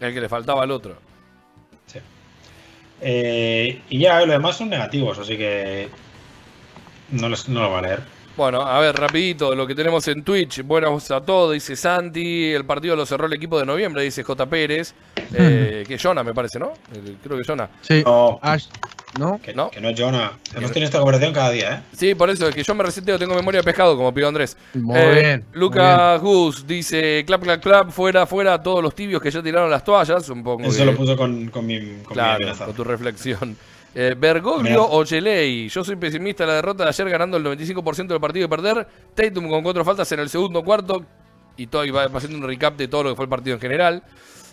El que le faltaba al otro. Sí. Eh, y ya, lo demás son negativos, así que no, les- no lo va a leer. Bueno, a ver, rapidito, lo que tenemos en Twitch. Buenas a todos, dice Santi. El partido lo cerró el equipo de noviembre, dice J. Pérez. Eh, que Jonah, me parece, ¿no? Creo que Jonah. Sí. No, Ash, ¿no? que ¿No? que no es Jonah. Hemos tenido esta conversación cada día, ¿eh? Sí, por eso, es que yo me reseteo, tengo memoria de pescado, como pidió Andrés. Muy Eh, bien, Lucas Gus dice, clap, clap, clap, fuera, fuera, todos los tibios que ya tiraron las toallas. Un poco Eso que- lo puso con, con mi, con mi Claro, amenaza. con tu reflexión. Eh, Bergoglio o Cheley. Yo soy pesimista de la derrota de ayer ganando el 95% del partido y perder. Tatum con cuatro faltas en el segundo cuarto. Y todo, y va haciendo un recap de todo lo que fue el partido en general.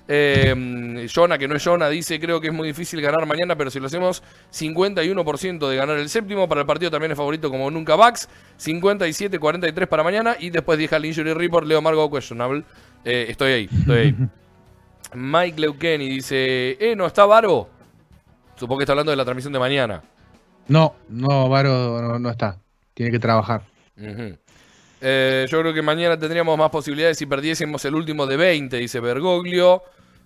Eh, Jonah, que no es Jonah, dice: Creo que es muy difícil ganar mañana, pero si lo hacemos 51% de ganar el séptimo, para el partido también es favorito como nunca Bucks. 57-43 para mañana. Y después deja el Injury Report, Leo Margo Questionable. Eh, estoy ahí, estoy ahí. Mike Leukeni dice: Eh, no está Varo. Supongo que está hablando de la transmisión de mañana. No, no, Varo no, no está. Tiene que trabajar. Eh, yo creo que mañana tendríamos más posibilidades si perdiésemos el último de 20, dice Bergoglio.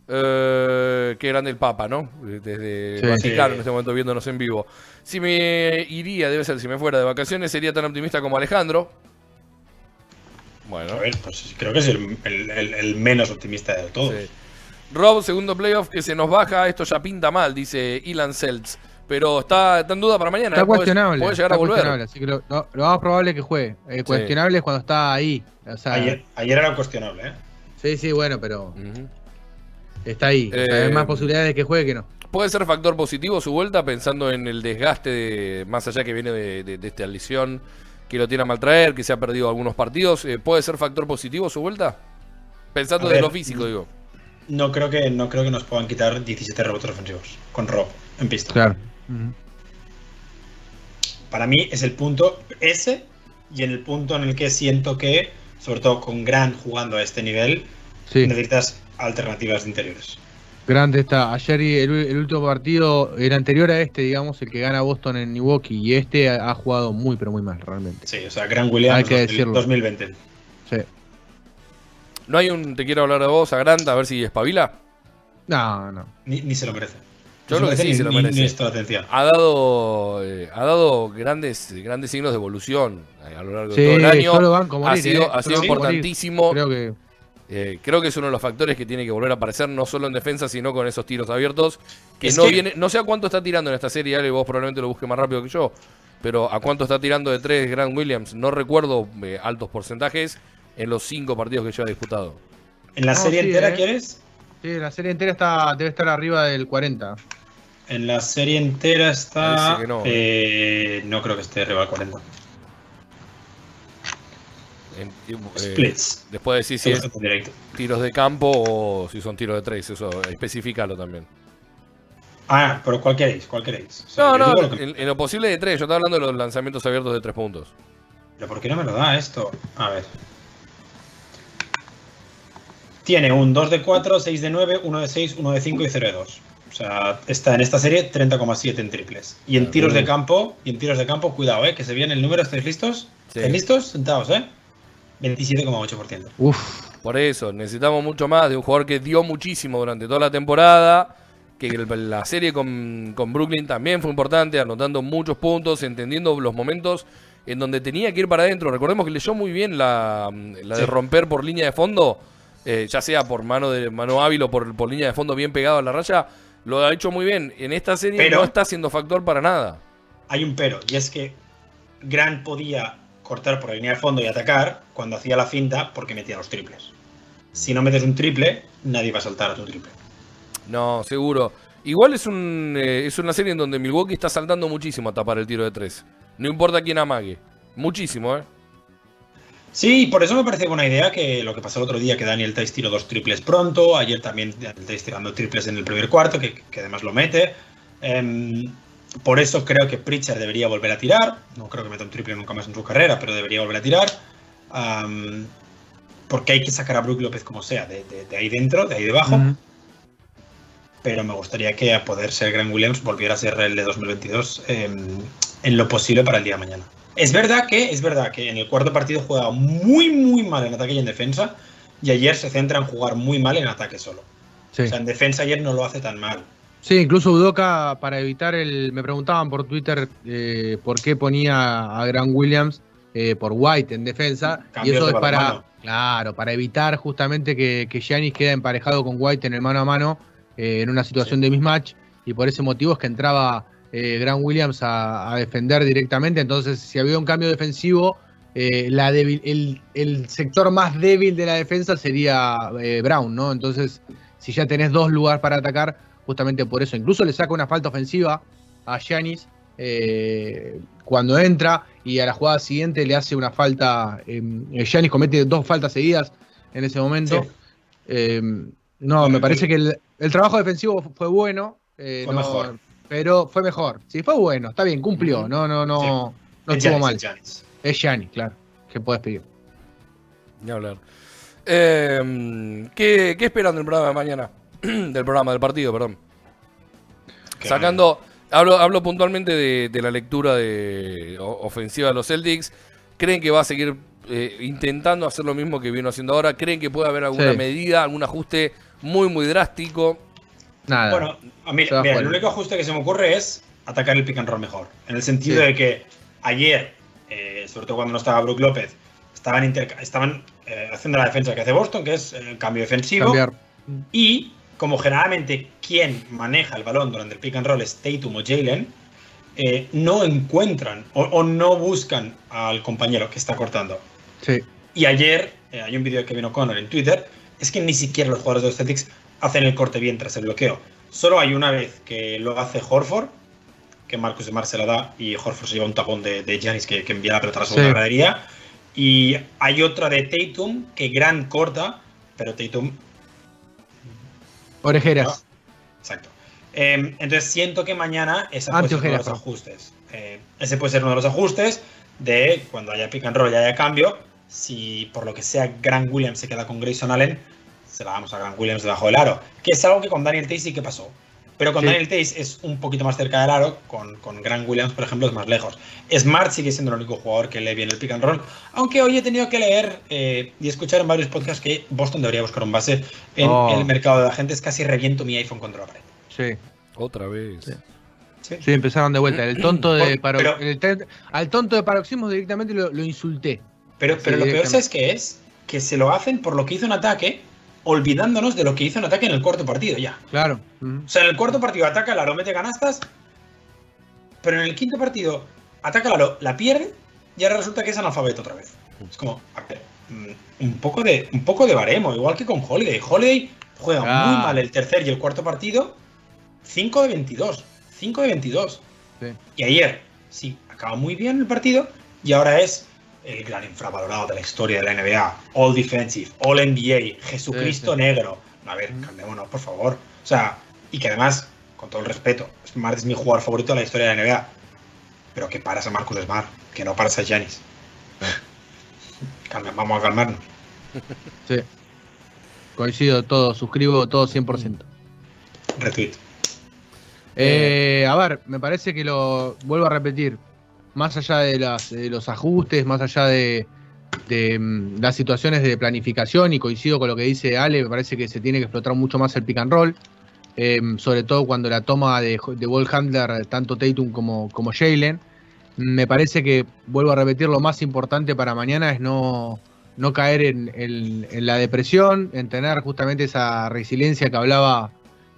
Eh, qué grande el Papa, ¿no? Desde Sí. Vaticano Sí. en este momento viéndonos en vivo. Si me iría, debe ser si me fuera de vacaciones, sería tan optimista como Alejandro. Bueno, A ver, pues creo que es el, el- el- el menos optimista de todos. sí. Rob, segundo playoff que se nos baja, esto ya pinta mal, dice Ilan Seltz. Pero está, está en duda para mañana. Está ¿eh? Cuestionable. Puede llegar a volver. cuestionable, así que lo, lo- lo más probable es que juegue. Eh, cuestionable es cuando está ahí. O sea, Ayer, ayer era cuestionable, ¿eh? Sí, sí, bueno, pero está ahí. O sea, Eh, hay más posibilidades de que juegue que no. ¿Puede ser factor positivo su vuelta pensando en el desgaste, de- más allá que viene de, de- de esta lesión, que lo tiene a maltraer, que se ha perdido algunos partidos? eh, ¿Puede ser factor positivo su vuelta? Pensando A de ver, lo físico, digo. No creo que no creo que nos puedan quitar 17 rebotes ofensivos con Rob en pista. Claro. Para mí es el punto ese y en el punto en el que siento que, sobre todo con Grant jugando a este nivel, Sí. necesitas alternativas de interiores. Grande está. Ayer y el, el último partido, el anterior a este, digamos, el que gana Boston en Milwaukee, y este ha, ha jugado muy, pero muy mal, realmente. Sí, o sea, Grant Williams Hay que 2000 decirlo. 2020. Sí. No hay un. Te quiero hablar de vos, a Grant, a ver si espabila. No, no. Ni, ni se lo merece. Yo creo que sí ni- se lo merece. Ni esto atención. Ha dado. eh, ha dado grandes, grandes signos de evolución eh, a lo largo de Sí, todo el año. yo lo banco ha morir, sido, eh, ha sido banco morir. importantísimo. Creo que. Eh, creo que es uno de los factores que tiene que volver a aparecer, no solo en defensa, sino con esos tiros abiertos. Que Es no que- viene, no sé a cuánto está tirando en esta serie, Ale, vos probablemente lo busques más rápido que yo. Pero a cuánto está tirando de tres Grant Williams, no recuerdo eh, altos porcentajes en los cinco partidos que lleva disputado. ¿En la No, serie sí, entera eh. quieres? Sí, la serie entera está, debe estar arriba del 40. En la serie entera está. Parece que no. eh, no creo que esté arriba del 40. En- eh, Splits. después decir si es En directo. tiros de campo o si son tiros de tres, eso, especificalo también. Ah, pero ¿cuál queréis? ¿Cuál queréis? O sea, No, no, digo lo que- en, en lo posible de tres, yo estaba hablando de los lanzamientos abiertos de tres puntos. ¿Pero por qué no me lo da esto? A ver. Tiene un 2 de 4, 6 de 9, 1 de 6, 1 de 5 y 0 de 2. O sea, está en esta serie 30,7 en triples. Y en tiros de campo, y en tiros de campo, cuidado, eh, que se viene el número, ¿estáis listos? Sí. ¿Estáis listos? Sentados, eh. 27,8%. Uf. Por eso, necesitamos mucho más de un jugador que dio muchísimo durante toda la temporada. Que el- la serie con, con Brooklyn también fue importante, anotando muchos puntos, entendiendo los momentos en donde tenía que ir para adentro. Recordemos que leyó muy bien la, la de romper por línea de fondo, eh, ya sea por mano de mano hábil o por, por línea de fondo bien pegado a la raya. Lo ha hecho muy bien. En esta serie Pero- no está siendo factor para nada. Hay un pero, y es que Grant podía cortar por la línea de fondo y atacar cuando hacía la finta porque metía los triples. Si no metes un triple, nadie va a saltar a tu triple. No, seguro. Igual es, un, eh, es una serie en donde Milwaukee está saltando muchísimo a tapar el tiro de tres. No importa quién amague. Muchísimo, ¿eh? Sí, por eso me parece buena idea que lo que pasó el otro día, que Daniel Tice tiró dos triples pronto, ayer también Daniel Tice tirando triples en el primer cuarto, que, que además lo mete. Em, por eso creo que Pritchard debería volver a tirar. No creo que meta un triple nunca más en su carrera, pero debería volver a tirar. Porque hay que sacar a Brook López como sea, de, de- de ahí dentro, de ahí debajo. Pero me gustaría que a poder ser Grant Williams volviera a ser el de 2022 em, en lo posible para el día de mañana. Es verdad que, es verdad que en el cuarto partido juega muy, muy mal en ataque y en defensa. Y ayer se centra en jugar muy mal en ataque solo. Sí. O sea, en defensa ayer no lo hace tan mal. Sí, incluso Udoca, para evitar el. Me preguntaban por Twitter eh, por qué ponía a Grant Williams eh, por White en defensa. Y eso es para. Claro, para evitar justamente que, que Giannis quede emparejado con White en el mano a mano eh, en una situación de mismatch. Y por ese motivo es que entraba eh, Grant Williams a, a defender directamente. Entonces, si había un cambio defensivo, eh, la débil- el, el sector más débil de la defensa sería eh, Brown, ¿no? Entonces, si ya tenés dos lugares para atacar, justamente por eso. Incluso le saca una falta ofensiva a Giannis eh, cuando entra y a la jugada siguiente le hace una falta. Eh, Giannis comete dos faltas seguidas en ese momento. Sí. Eh, no, me parece que el, el trabajo defensivo fue bueno. eh, Fue no- mejor. Pero fue mejor. Sí, fue bueno, está bien, cumplió. No, no, no, Sí. no Es estuvo Giannis, mal. es Giannis. Es Giannis, claro. ¿Qué puedes pedir? Ni hablar. Eh, ¿qué, ¿Qué esperan del programa de mañana? del programa, del partido, perdón. Que- Sacando. Hablo, hablo puntualmente de, de la lectura de ofensiva de los Celtics. ¿Creen que va a seguir eh, intentando hacer lo mismo que vino haciendo ahora? ¿Creen que puede haber alguna Sí. medida, algún ajuste muy, muy drástico? Nada. Bueno, mira, fuera. el único ajuste que se me ocurre es atacar el pick and roll mejor. En el sentido Sí. de que ayer, eh, sobre todo cuando no estaba Brook López, estaban, eh, haciendo la defensa que hace Boston, que es el cambio defensivo. cambiar. Y como generalmente quien maneja el balón durante el pick and roll es Tatum o Jalen, eh, no encuentran o, o no buscan al compañero que está cortando. Sí. Y ayer, eh, hay un vídeo de Kevin O'Connor en Twitter, es que ni siquiera los jugadores de los Celtics hacen el corte bien tras el bloqueo. Solo hay una vez que lo hace Horford, que Marcus Smart se la da y Horford se lleva un tapón de, de Giannis que, que envía la pelota a la segunda Sí. gradería. Y hay otra de Tatum que Grant corta pero Tatum Orejeras. Exacto. Eh, entonces siento que mañana ese puede ser uno de los ajustes. Eh, ese puede ser uno de los ajustes de cuando haya pick and roll y haya cambio. Si por lo que sea Grant Williams se queda con Grayson Allen, se la damos a Grant Williams debajo del aro. Que es algo que con Daniel Tays sí que pasó. Pero con Sí. Daniel Tays es un poquito más cerca del aro, con, con Grant Williams, por ejemplo, es más lejos. Smart sigue siendo el único jugador que lee bien el pick and roll, aunque hoy he tenido que leer eh, y escuchar en varios podcasts que Boston debería buscar un base en Oh. el mercado de agentes. Casi reviento mi iPhone contra la pared. Sí. Otra vez. Sí. Sí. Sí, empezaron de vuelta. El tonto de paro- pero- el al tonto de paroxismo directamente lo, lo insulté. Pero, Sí, pero lo peor es que es que se lo hacen por lo que hizo en ataque, olvidándonos de lo que hizo en ataque en el cuarto partido ya. Claro. O sea, en el cuarto partido ataca el aro, mete canastas, pero en el quinto partido ataca el aro, la pierde y ahora resulta que es analfabeto otra vez. Es como, a ver, mm, un poco de, un poco de baremo, igual que con Holiday. Holiday juega Ah. muy mal el tercer y el cuarto partido, 5 de 22. 5 de 22. Sí. Y ayer, sí, acaba muy bien el partido y ahora es el gran infravalorado de la historia de la NBA. All Defensive, All NBA, Jesucristo Sí, sí. negro. A ver, calmémonos, por favor. O sea, y que además, con todo el respeto, Smart es mi jugador favorito de la historia de la NBA. Pero que paras a Marcus Smart, que no paras a Giannis. Vamos a calmarnos. Sí. Coincido todo, suscribo todo 100%. Retweet. Eh, a ver, me parece que lo vuelvo a repetir. Más allá de, los ajustes, más allá de, mm, las situaciones de planificación, y coincido con lo que dice Ale, me parece que se tiene que explotar mucho más el pick and roll. eh, sobre todo cuando la toma de, de handler, tanto Tatum como, como Jalen. Me parece que, vuelvo a repetir, lo más importante para mañana es no, no caer en, la depresión, en tener justamente esa resiliencia que hablaba,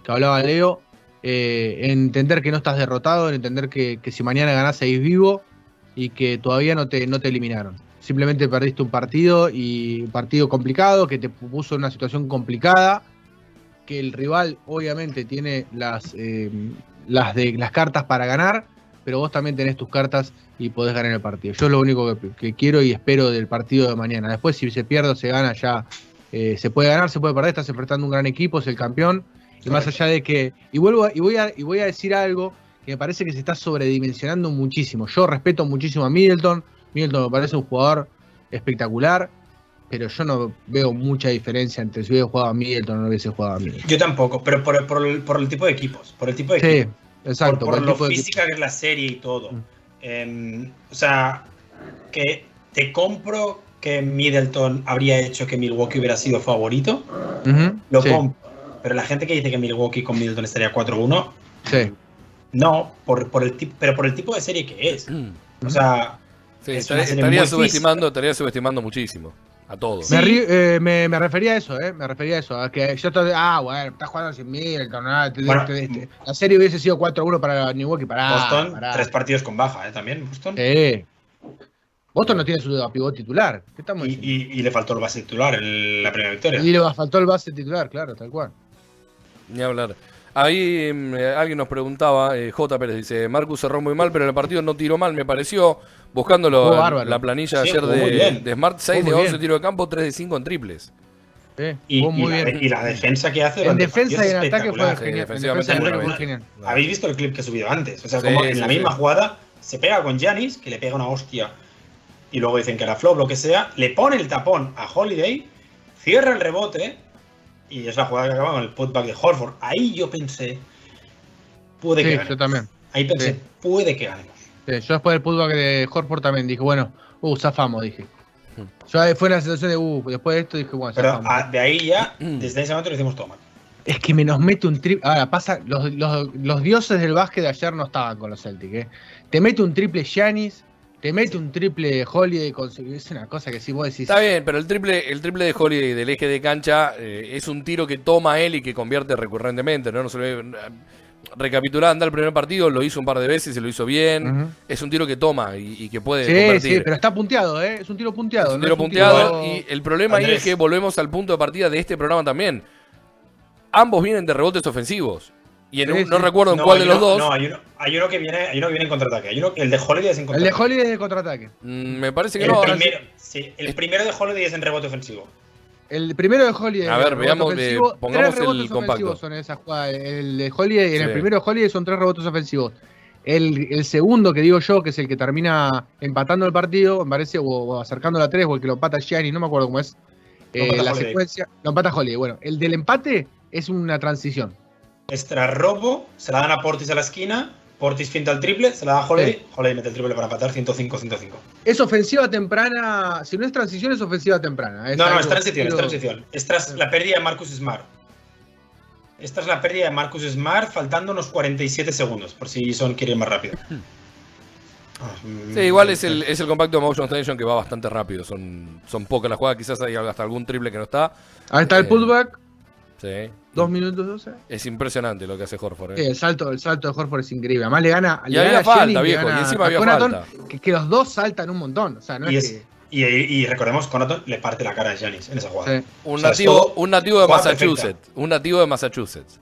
que hablaba Leo, eh, en entender que no estás derrotado, en entender que, que si mañana ganás seguís vivo y que todavía no te, no te eliminaron. Simplemente perdiste un partido y un partido complicado que te puso en una situación complicada, que el rival obviamente tiene las, eh, las, de, las cartas para ganar, pero vos también tenés tus cartas y podés ganar el partido. Yo es lo único que, que quiero y espero del partido de mañana. Después si se pierde o se gana ya eh, se puede ganar, se puede perder, estás enfrentando un gran equipo, es el campeón. Y más allá de que. Y vuelvo a- y voy a, y voy a decir algo que me parece que se está sobredimensionando muchísimo. Yo respeto muchísimo a Middleton. Middleton me parece un jugador espectacular. Pero yo no veo mucha diferencia entre si hubiese jugado a Middleton o no hubiese jugado a Middleton. Yo tampoco, pero por, por el, por el tipo de equipos. Por el tipo de Sí, exacto. por, por lo física que es la serie y todo. Mm. Em, o sea, que te compro que Middleton habría hecho que Milwaukee hubiera sido favorito. Lo sí, compro. Pero la gente que dice que Milwaukee con Middleton estaría 4-1, sí. No, por, por el tip- pero por el tipo de serie que es. O sea, Sí, Es estaría, subestimando, estaría subestimando muchísimo. A todos. Me, ri- eh, me, me refería a eso, ¿eh? Me refería a eso. A que yo estoy, ah, bueno, estás jugando sin Middleton. nada, te- Bueno, te- te- la serie hubiese sido 4-1 para Milwaukee. Pará, Boston, pará. tres partidos con baja, ¿eh? También, Boston. Sí. Boston no tiene su pivot titular. ¿Qué estamos Y, diciendo? y- y le faltó el base titular en la primera victoria. Y le faltó el base titular, claro, tal cual. Ni hablar. Ahí mm, eh, alguien nos preguntaba, eh, J. Pérez dice, Marcus cerró muy mal, pero en el partido no tiró mal, me pareció. Buscando la planilla Sí, ayer de, bien. de Smart, 6 de muy 11 bien. tiro de campo, 3 de 5 en triples. Sí, Y, muy la, bien. y la defensa que hace En defensa y en ataque fue. Sí, genial. Defensa fue genial. ¿Habéis visto el clip que he subido antes? O sea, Sí, como sí, en la sí. misma jugada se pega con Janis, que le pega una hostia y luego dicen que era flop, lo que sea, le pone el tapón a Holiday, cierra el rebote y es la jugada que acaba con el putback de Horford. Ahí yo pensé, puede que Sí, ganemos. yo también. Ahí pensé, Sí. puede que ganemos. Sí, yo después del pullback de Horford también dije, bueno, uh, zafamos, dije. Yo ahí fue una situación de, uh, después de esto dije, bueno, Pero zafamos. de ahí ya, desde ese momento lo hicimos todo mal. Es que me nos mete un triple. Ahora pasa, los, los- los dioses del básquet de ayer no estaban con los Celtics. ¿eh? Te mete un triple Giannis, te mete un triple Holiday. con- Es una cosa que si vos decís. Está bien, pero el triple, el triple de Holiday del eje de cancha eh, es un tiro que toma él y que convierte recurrentemente, ¿no? No se ve. Recapitulando el primer partido, lo hizo un par de veces y lo hizo bien. Es un tiro que toma y, y que puede Sí, convertir. sí, pero está punteado, ¿eh? Es un tiro punteado. Es un no tiro un punteado tiro- y el problema ahí es que volvemos al punto de partida de este programa también. Ambos vienen de rebotes ofensivos. Y en Sí, un- no sí. recuerdo en No, cuál de los uno- dos. No, hay uno, hay uno que viene, hay uno que viene en contraataque. Hay uno, el de Holiday es en El de contraataque. Holiday es de contraataque. Mm, me parece que El, no. primero, sí, el primero de Holiday es en rebote ofensivo. El primero de Holiday. A ver, veamos, ofensivo, eh, pongamos tres rebotes el compacto. ofensivos Son esas jugadas. El de Holiday, en el primero de Holiday son tres rebotes ofensivos. El, el segundo que digo yo, que es el que termina empatando el partido, me parece, o, o acercando a tres, o el que lo empata Gianni, no me acuerdo cómo es. Lo Eh, empata la Holiday. secuencia. Lo empata Holiday. Bueno, el del empate es una transición. Extra robo, se la dan a Portis a la esquina, Portis finta el triple, se la da a Holiday, Sí. Holiday mete el triple para empatar 105-105. Es ofensiva temprana. Si no es transición, es ofensiva temprana. No, no, algo es transición, es estilo- transición. Esta es la pérdida de Marcus Smart. Esta es la pérdida de Marcus Smart faltando unos 47 segundos, por si Son quiere ir más rápido. Sí, igual es el, es el compacto Motion Extension que va bastante rápido. Son, son pocas las jugadas, quizás hay hasta algún triple que no está. Ahí está el Eh, pullback, Sí. Dos minutos 12. Es impresionante lo que hace Horford. Sí, ¿eh? el salto, el salto de Horford es increíble. Además le gana. Y le había gana falta, Jennings, viejo, gana y encima había falta. Que, que los dos saltan un montón. O sea, no Y, es, es- y, y recordemos, Connaughton le parte la cara a Giannis en esa que. jugada. sí. Un, O sea, es nativo, todo un nativo de Massachusetts. Un nativo de Massachusetts.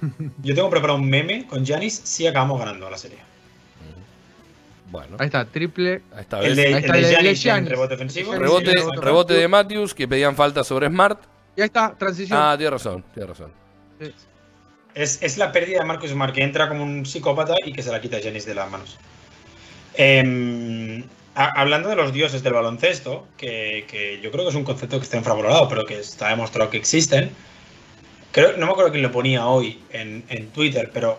Yo tengo preparado un meme con Giannis si acabamos ganando la serie. Bueno, Ahí está, triple. esta vez. El de, Ahí el está de el de Giannis en Giannis. rebote ofensivo. Rebote, rebote rebote de. Matthews que pedían falta sobre Smart. Y ahí está, transición. Ah, tiene razón, tiene razón. Sí. Es, es la pérdida de Marcus Smart, que entra como un psicópata y que se la quita a Giannis de las manos. Em, a- hablando de los dioses del baloncesto, que, que yo creo que es un concepto que está infravalorado, pero que está demostrado que existen. Creo, no me acuerdo quién lo ponía hoy en, en Twitter, pero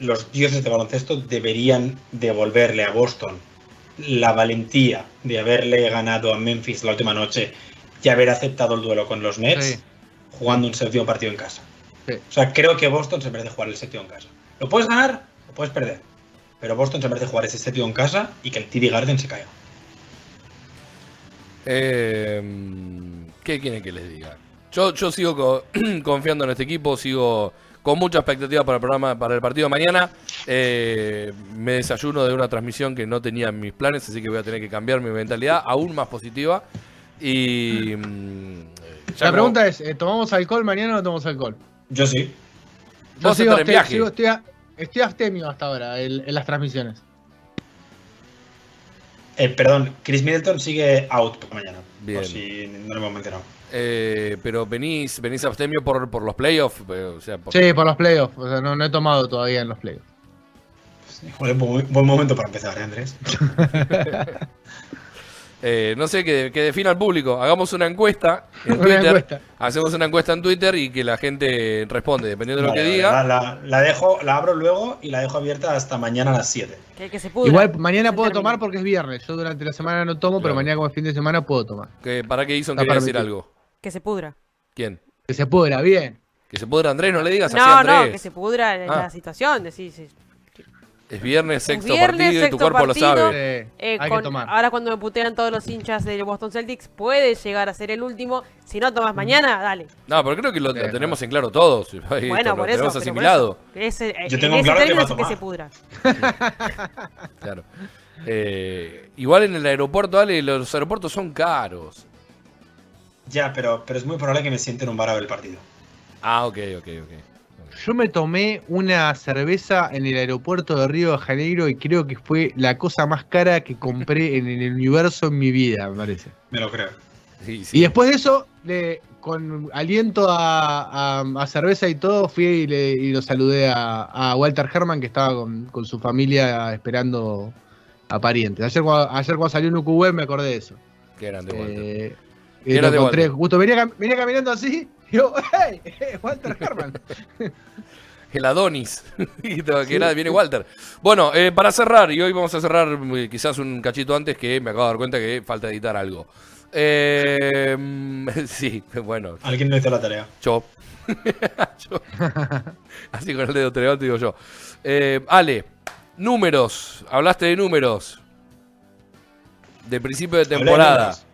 los dioses del baloncesto deberían devolverle a Boston la valentía de haberle ganado a Memphis la última noche y haber aceptado el duelo con los Nets Sí. jugando un séptimo partido en casa. Sí. O sea, creo que Boston se merece jugar el séptimo en casa. Lo puedes ganar, lo puedes perder. Pero Boston se merece jugar ese séptimo en casa y que el TD Garden se caiga. Eh, ¿Qué quieren que les diga? Yo, yo sigo co- confiando en este equipo, sigo con mucha expectativa para el programa, para el partido de mañana. Eh, me desayuno de una transmisión que no tenía en mis planes, así que voy a tener que cambiar mi mentalidad aún más positiva. Y mm, ya La pregunta es: ¿eh, ¿tomamos alcohol mañana o no tomamos alcohol? Yo sí. Yo Vos sigo, en viaje. sigo- estoy, a- estoy abstemio hasta ahora en, en las transmisiones. Eh, perdón, Chris Middleton sigue out por mañana. Bien. Por si no lo hemos mencionado. Eh, pero venís, venís abstemio por, por los playoffs. O sea, por- Sí, por los playoffs. O sea, no, no he tomado todavía en los playoffs. Joder, buen, buen momento para empezar, ¿eh, Andrés? Eh, no sé, que, que defina al público. Hagamos una encuesta en Una Twitter. encuesta. Hacemos una encuesta en Twitter y que la gente responde, dependiendo de lo que vale, diga. La, dejo, la abro luego y la dejo abierta hasta mañana a las 7. Que, que se pudra. Igual mañana Se puedo tomar porque es viernes. Yo durante la semana no tomo, Claro. pero mañana como es fin de semana puedo tomar. Que, ¿Para qué hizo? Está Quería decir algo. Que se pudra. ¿Quién? Que se pudra, bien. Que se pudra Andrés, no le digas así No, Andrés. no, que se pudra en Ah. la situación. Decís, sí. Es viernes, sexto viernes, partido y tu cuerpo partido. lo sabe. Eh, Eh, hay con- que tomar. ahora cuando me putean todos los hinchas de Boston Celtics, puede llegar a ser el último. Si no tomas mañana, dale. No, pero creo que lo, Sí, lo tenemos en claro todos. Bueno, lo por eso. tenemos pero por asimilado. eso. Yo en tengo ese claro que término va a es que tomar. se pudra. Claro. Eh, igual en el aeropuerto, Ale, los aeropuertos son caros. Ya, pero, pero es muy probable que me siente en un bar a ver el partido. Ah, ok, ok, ok. Yo me tomé una cerveza en el aeropuerto de Río de Janeiro y creo que fue la cosa más cara que compré en el universo en mi vida, me parece. Me lo creo. Sí, sí. Y después de eso, le- con aliento a, a- a cerveza y todo, fui y, le- y lo saludé a, a Walter Herman, que estaba con, con su familia esperando a parientes. Ayer, cuando- ayer cuando salió un UQB me acordé de eso. Qué grande, Walter. Eh, Qué y lo grande encontré, Walter. justo venía, venía caminando así, yo, ¡hey! Walter Herman. El Adonis. Que nada, viene Walter. Bueno, eh, para cerrar, y hoy vamos a cerrar eh, quizás un cachito antes que me acabo de dar cuenta que falta editar algo. Eh, mm, sí, bueno, Alguien no hizo la tarea. yo. Yo. Así con el dedo te levanto y digo yo. Eh, Ale, números. Hablaste de números. De principio de de temporada. números.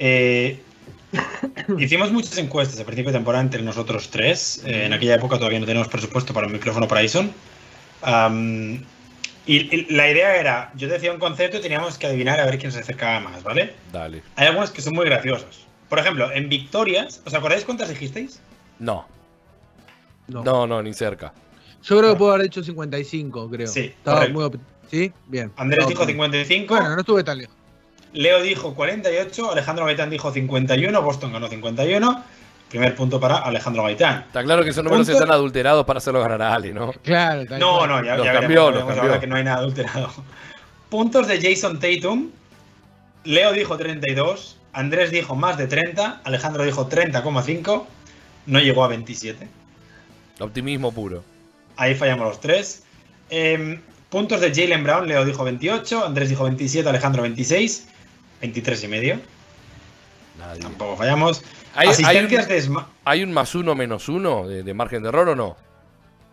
Eh, hicimos muchas encuestas a principio de temporada entre nosotros tres. Eh, en aquella época todavía no teníamos presupuesto para un micrófono para Ison. Y, y la idea era, yo decía un concepto y teníamos que adivinar a ver quién se acercaba más, ¿vale? Dale. Hay algunas que son muy graciosas. Por ejemplo, en victorias, ¿os acordáis cuántas dijisteis? No, No. no, no, ni cerca. Yo creo que puedo haber hecho 55, creo. Sí, Estaba muy ¿Sí? Bien. Andrés dijo optimista. 55, Bueno, no estuve tan lejos. Leo dijo 48, Alejandro Gaitán dijo 51, Boston ganó 51. Primer punto para Alejandro Gaitán. Está claro que esos números Punto- están adulterados para hacerlo ganar a Ali, ¿no? Claro, tal No, no, ya, Los ya cambió, veremos, los veremos cambió. ahora que no hay nada adulterado. Puntos de Jason Tatum. Leo dijo 32, Andrés dijo más de 30, Alejandro dijo 30,5, no llegó a 27. Optimismo puro. Ahí fallamos los tres. Em, puntos de Jalen Brown, Leo dijo 28, Andrés dijo 27, Alejandro 26, 23 y medio. Nadie. Tampoco fallamos. ¿Hay- Asistencias hay de Sma- ¿Hay un más uno menos uno de, de margen de error o no?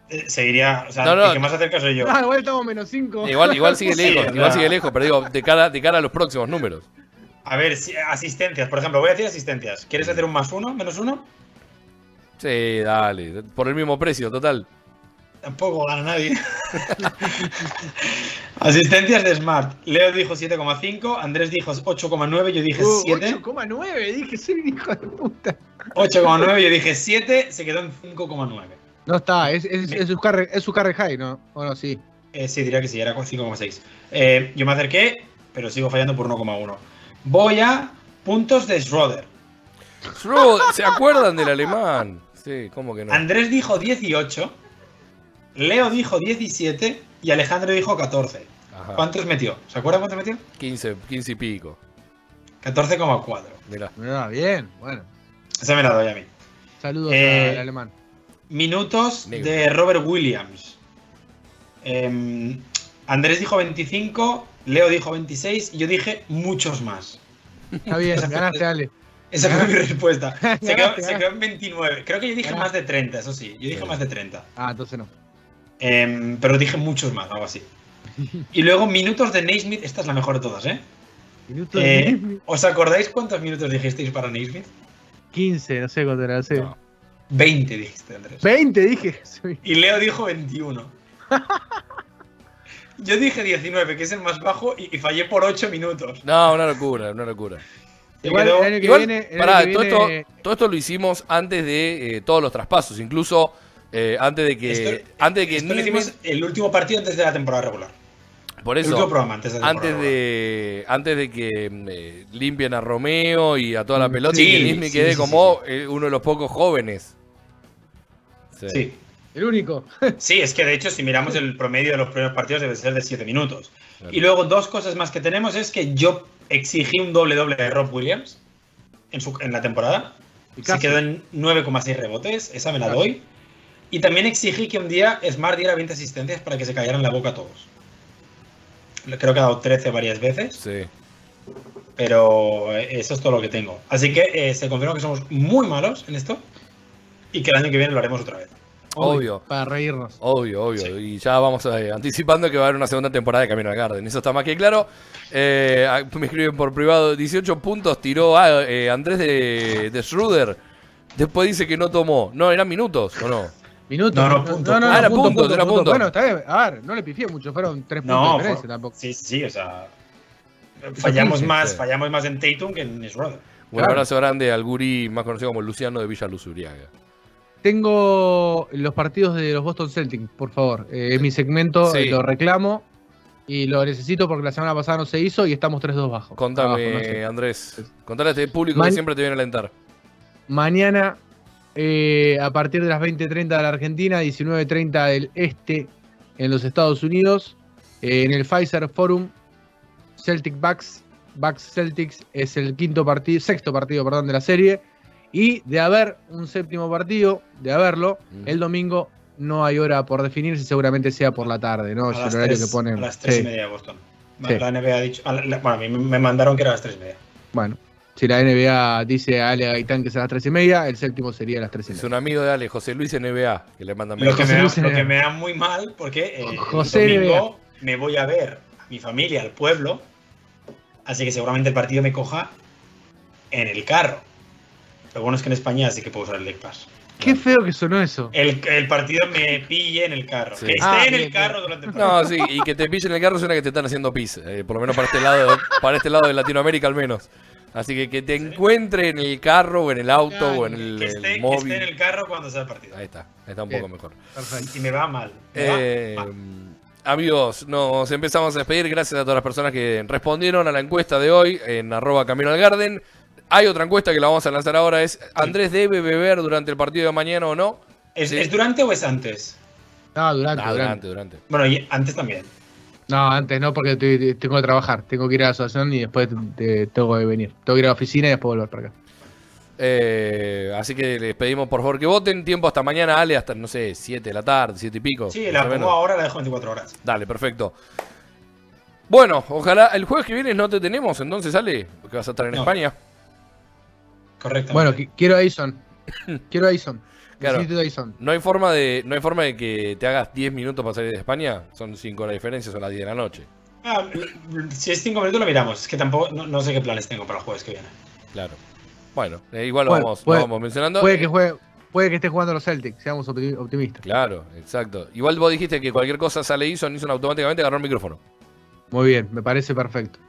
eh, Seguiría. O sea, No, no. el que más acerca soy yo. Ah, igual estamos menos 5. Igual, igual sigue lejos, igual sigue lejos, pero digo, de cara, de cara a los próximos números. A ver, si- asistencias, por ejemplo, voy a decir asistencias. ¿Quieres hacer un más uno, menos uno? Sí, dale, por el mismo precio, total. Tampoco gana nadie. Asistencias de Smart. Leo dijo 7,5, Andrés dijo 8,9, yo dije 7. 8,9, dije, soy un hijo de puta. 8,9, yo dije 7, se quedó en 5,9. No está, es, es, es su carry, es su carry high, ¿no? Bueno, sí. Eh, sí, diría que sí, era con 5,6. Eh, yo me acerqué, pero sigo fallando por 1,1. Voy a puntos de Schroeder. Shrew, ¿Se acuerdan del alemán? Sí, ¿cómo que no? Andrés dijo 18, Leo dijo 17 y Alejandro dijo 14. Ajá. ¿Cuántos metió? ¿Se acuerdan cuántos metió? 15, 15 y pico. 14,4. Mirá. Ah, bien, bueno. Esa me la doy a mí. Saludos Eh, al alemán. Minutos Negro. de Robert Williams. Em, Andrés dijo 25, Leo dijo 26 y yo dije muchos más. Está bien, ganaste, Ale. Esa fue mi respuesta. Se quedó, se quedó en 29. Creo que yo dije Ganaste. más de 30, eso sí. Yo dije Sí. más de 30. Ah, entonces no. Em, pero dije muchos más, algo así. Y luego minutos de Naismith. Esta es la mejor de todas, ¿eh? Minutos Eh, de- ¿Os acordáis cuántos minutos dijisteis para Naismith? 15, no sé cuánto era, no sé. No. 20 dijiste, Andrés. 20 dije. Y Leo dijo 21. Yo dije 19, que es el más bajo, y, y fallé por 8 minutos. No, una locura, una locura. Igual quedó- el año que Igual, viene. el pará, año que todo, viene- esto, todo esto lo hicimos antes de eh, todos los traspasos, incluso eh, antes de que Esto- antes de que esto lo Nisbet- hicimos el último partido antes de la temporada regular. por el último eso programa antes de la antes de antes de que eh, limpien a Romeo y a toda la Mm, pelota sí, y que sí, quede sí, como eh, uno de los pocos jóvenes. Sí. El único. Sí, es que de hecho, si miramos el promedio de los primeros partidos, debe ser de 7 minutos. Claro. Y luego, dos cosas más que tenemos es que yo exigí un doble-doble de Rob Williams en, su, en la temporada. Y Se quedó en 9,6 rebotes, esa me la Casi. Y también exigí que un día Smart diera 20 asistencias para que se callaran la boca a todos. Creo que ha dado 13 varias veces, Sí. pero eh, eso es todo lo que tengo. Así que eh, se confirma que somos muy malos en esto y que el año que viene lo haremos otra vez. Obvio. Para reírnos. Obvio, obvio. Sí. Y ya vamos eh, anticipando que va a haber una segunda temporada de Camino al Garden. Eso está más que claro. Eh, me escriben por privado. 18 puntos tiró ah, eh, Andrés de, de Schroeder. Después dice que no tomó. No, eran minutos, ¿o no? Minutos. No, no, punto. No, no, Ah, no, era punto, punto, punto, era punto. Bueno, está bien. A ver, no le pifié mucho. Fueron 3 puntos No, de diferencia fue- tampoco. sí, sí, o sea. Fallamos Sí, más, sí. fallamos más en Tatum que en Schroeder. Un Claro. abrazo grande al Guri, más conocido como Luciano de Villa Luz Uriaga. Tengo los partidos de los Boston Celtics, por favor. Eh, es mi segmento, Sí. eh, lo reclamo y lo necesito porque la semana pasada no se hizo y estamos 3-2 bajos. Contame, Abajo, no sé. Andrés. Contale a este público Man- que siempre te viene a alentar. Mañana, eh, a partir de las 20.30 de la Argentina, 19.30 del Este en los Estados Unidos, eh, en el Pfizer Forum, Celtic Bucks, Bucks Celtics es el quinto partido, sexto partido, perdón, de la serie. Y de haber un séptimo partido, de haberlo, Mm. el domingo no hay hora por definirse, seguramente sea por la tarde, ¿no? A Es el las, horario tres, que ponen. a las 3 Sí. y media de Boston. Sí. La NBA ha dicho. la- bueno, a mí me mandaron que era a las 3 y media. Bueno, si la NBA dice a Ale Gaitán que es a las 3 y media, el séptimo sería a las 3 y Es media. un amigo de Ale, José Luis NBA, que le manda Lo que, me da, lo NBA. que me da muy mal porque eh, José el domingo me voy a ver a mi familia, al pueblo. Así que seguramente el partido me coja en el carro. Lo bueno es que en España sí que puedo usar el League Pass. Qué feo que sonó eso. El, el partido me pille en el carro. Sí. Que esté Ah, en el carro bien. durante el partido. No, sí, y que te pillen en el carro suena que te están haciendo pis, eh, por lo menos para este lado, para este lado de Latinoamérica al menos. Así que que te encuentre en el carro o en el auto o en el, que, el esté, que móvil. esté en el carro cuando sea el partido. Ahí está, ahí está un Bien. poco mejor. Perfecto. Y me va mal. me va Eh, mal. Amigos, nos empezamos a despedir. Gracias a todas las personas que respondieron a la encuesta de hoy en arroba Camino al Garden. Hay otra encuesta que la vamos a lanzar ahora. Es, ¿Andrés debe beber durante el partido de mañana o no? ¿Es, Sí. ¿es durante o es antes? No, durante, Ah, durante. durante, durante. Bueno, y antes también. No, antes no, porque estoy- tengo que trabajar. Tengo que ir a la asociación y después te- tengo que venir. Tengo que ir a la oficina y después volver para acá. Eh, así que les pedimos por favor que voten. Tiempo hasta mañana, Ale, hasta no sé, 7 de la tarde, 7 y pico. Sí, la pongo ahora, la dejo 24 horas. Dale, perfecto. Bueno, ojalá el jueves que viene no te tenemos, entonces sale, porque vas a estar en No. España. Correcto. Bueno, qui- quiero a Ison. quiero a. Claro. No hay forma de no hay forma de que te hagas 10 minutos para salir de España. Son 5 horas de diferencia, son las 10 de la noche. Ah, si es 5 minutos lo miramos. Es que tampoco, no, no sé qué planes tengo para el jueves que viene. Claro. Bueno, eh, igual lo, Bueno, vamos, lo vamos mencionando. Puede que juegue, puede que esté jugando los Celtics, seamos opti- optimistas. Claro, exacto. Igual vos dijiste que cualquier cosa sale Ison, Ison automáticamente agarró el micrófono. Muy bien, me parece perfecto.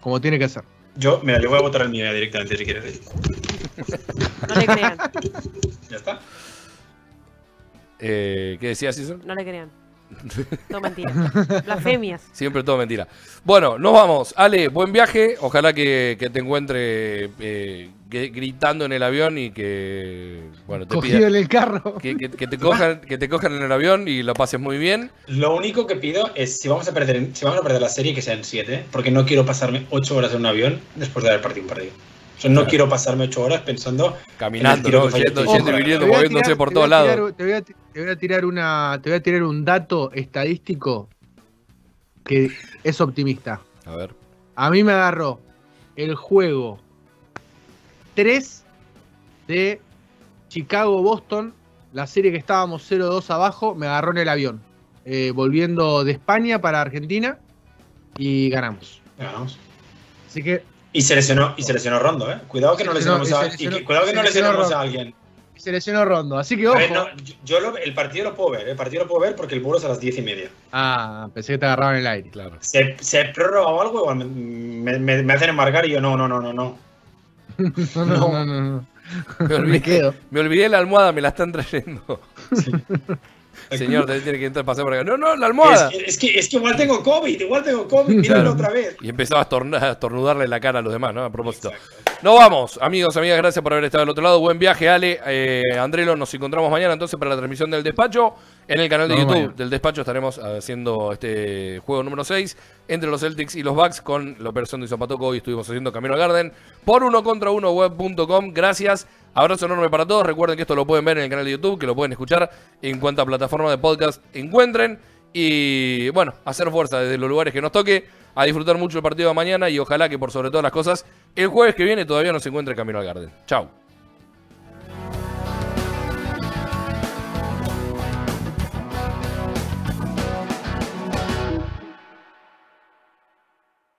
Como tiene que ser. Yo, mira, yo voy a votar el mío directamente si quieres. No le crean, Ya está. Eh, ¿Qué decías, Ison? no le crean. Todo mentira. Blasfemias. Siempre todo mentira. Bueno, nos vamos. Ale, buen viaje. Ojalá que, que te encuentre eh, que- gritando en el avión y que bueno te Cogido pida en el carro. que, que- que te cojan que te cojan en el avión y lo pases muy bien. Lo único que pido es si vamos a perder, si vamos a perder la serie que sean 7, porque no quiero pasarme 8 horas en un avión después de haber partido un partido. O sea, no Claro. quiero pasarme 8 horas pensando Caminando, ¿no? yendo, yendo y viniendo, Te voy a moviéndose tirar- por todos lados. tirar- Te voy, a, ti- te voy a tirar una, te voy a tirar un dato estadístico que es optimista. A ver. A mí me agarró el juego 3 de Chicago-Boston, la serie que estábamos 0-2 abajo, me agarró en el avión, eh, volviendo de España para Argentina y ganamos. ganamos. Así que Y se lesionó, y se lesionó Rondo, eh. Cuidado que no lesionemos y a, se y lesionó- que- cuidado que se no lesionó a Rondo. alguien. se lesionó Rondo, así que A ojo. ver, no, yo, yo lo- el partido lo puedo ver, ¿eh? el partido lo puedo ver porque el vuelo es a las 10 y media. Ah, pensé que te agarraban el aire. Claro. Se, se prórroga o algo, igual me, me- me- me hacen embarcar y yo no, no, no, no, no. No, no, no, no, no. Me Me olvidé, quedo. me olvidé la almohada, me la están trayendo. Señor, te tiene que entrar pasar por acá. No, no, la almohada. Es, que- es que, es que igual tengo COVID, igual tengo COVID, mírenlo Claro. otra vez. Y empezaba a estornudarle la cara a los demás, ¿no? A propósito. Exacto. Nos vamos, amigos, amigas, gracias por haber estado del otro lado. Buen viaje, Ale. Eh, Andrelo, nos encontramos mañana entonces para la transmisión del despacho. En el canal de YouTube del despacho estaremos haciendo este juego número 6 entre los Celtics y los Bucks con la operación de Zapatoco. Hoy estuvimos haciendo Camino al Garden por uno contra uno web.com. Gracias. Abrazo enorme para todos. Recuerden que esto lo pueden ver en el canal de YouTube, que lo pueden escuchar en cuanta plataforma de podcast encuentren. Y bueno, hacer fuerza desde los lugares que nos toque, a disfrutar mucho el partido de mañana y ojalá que por sobre todas las cosas, el jueves que viene todavía nos encuentre Camino al Garden. Chau.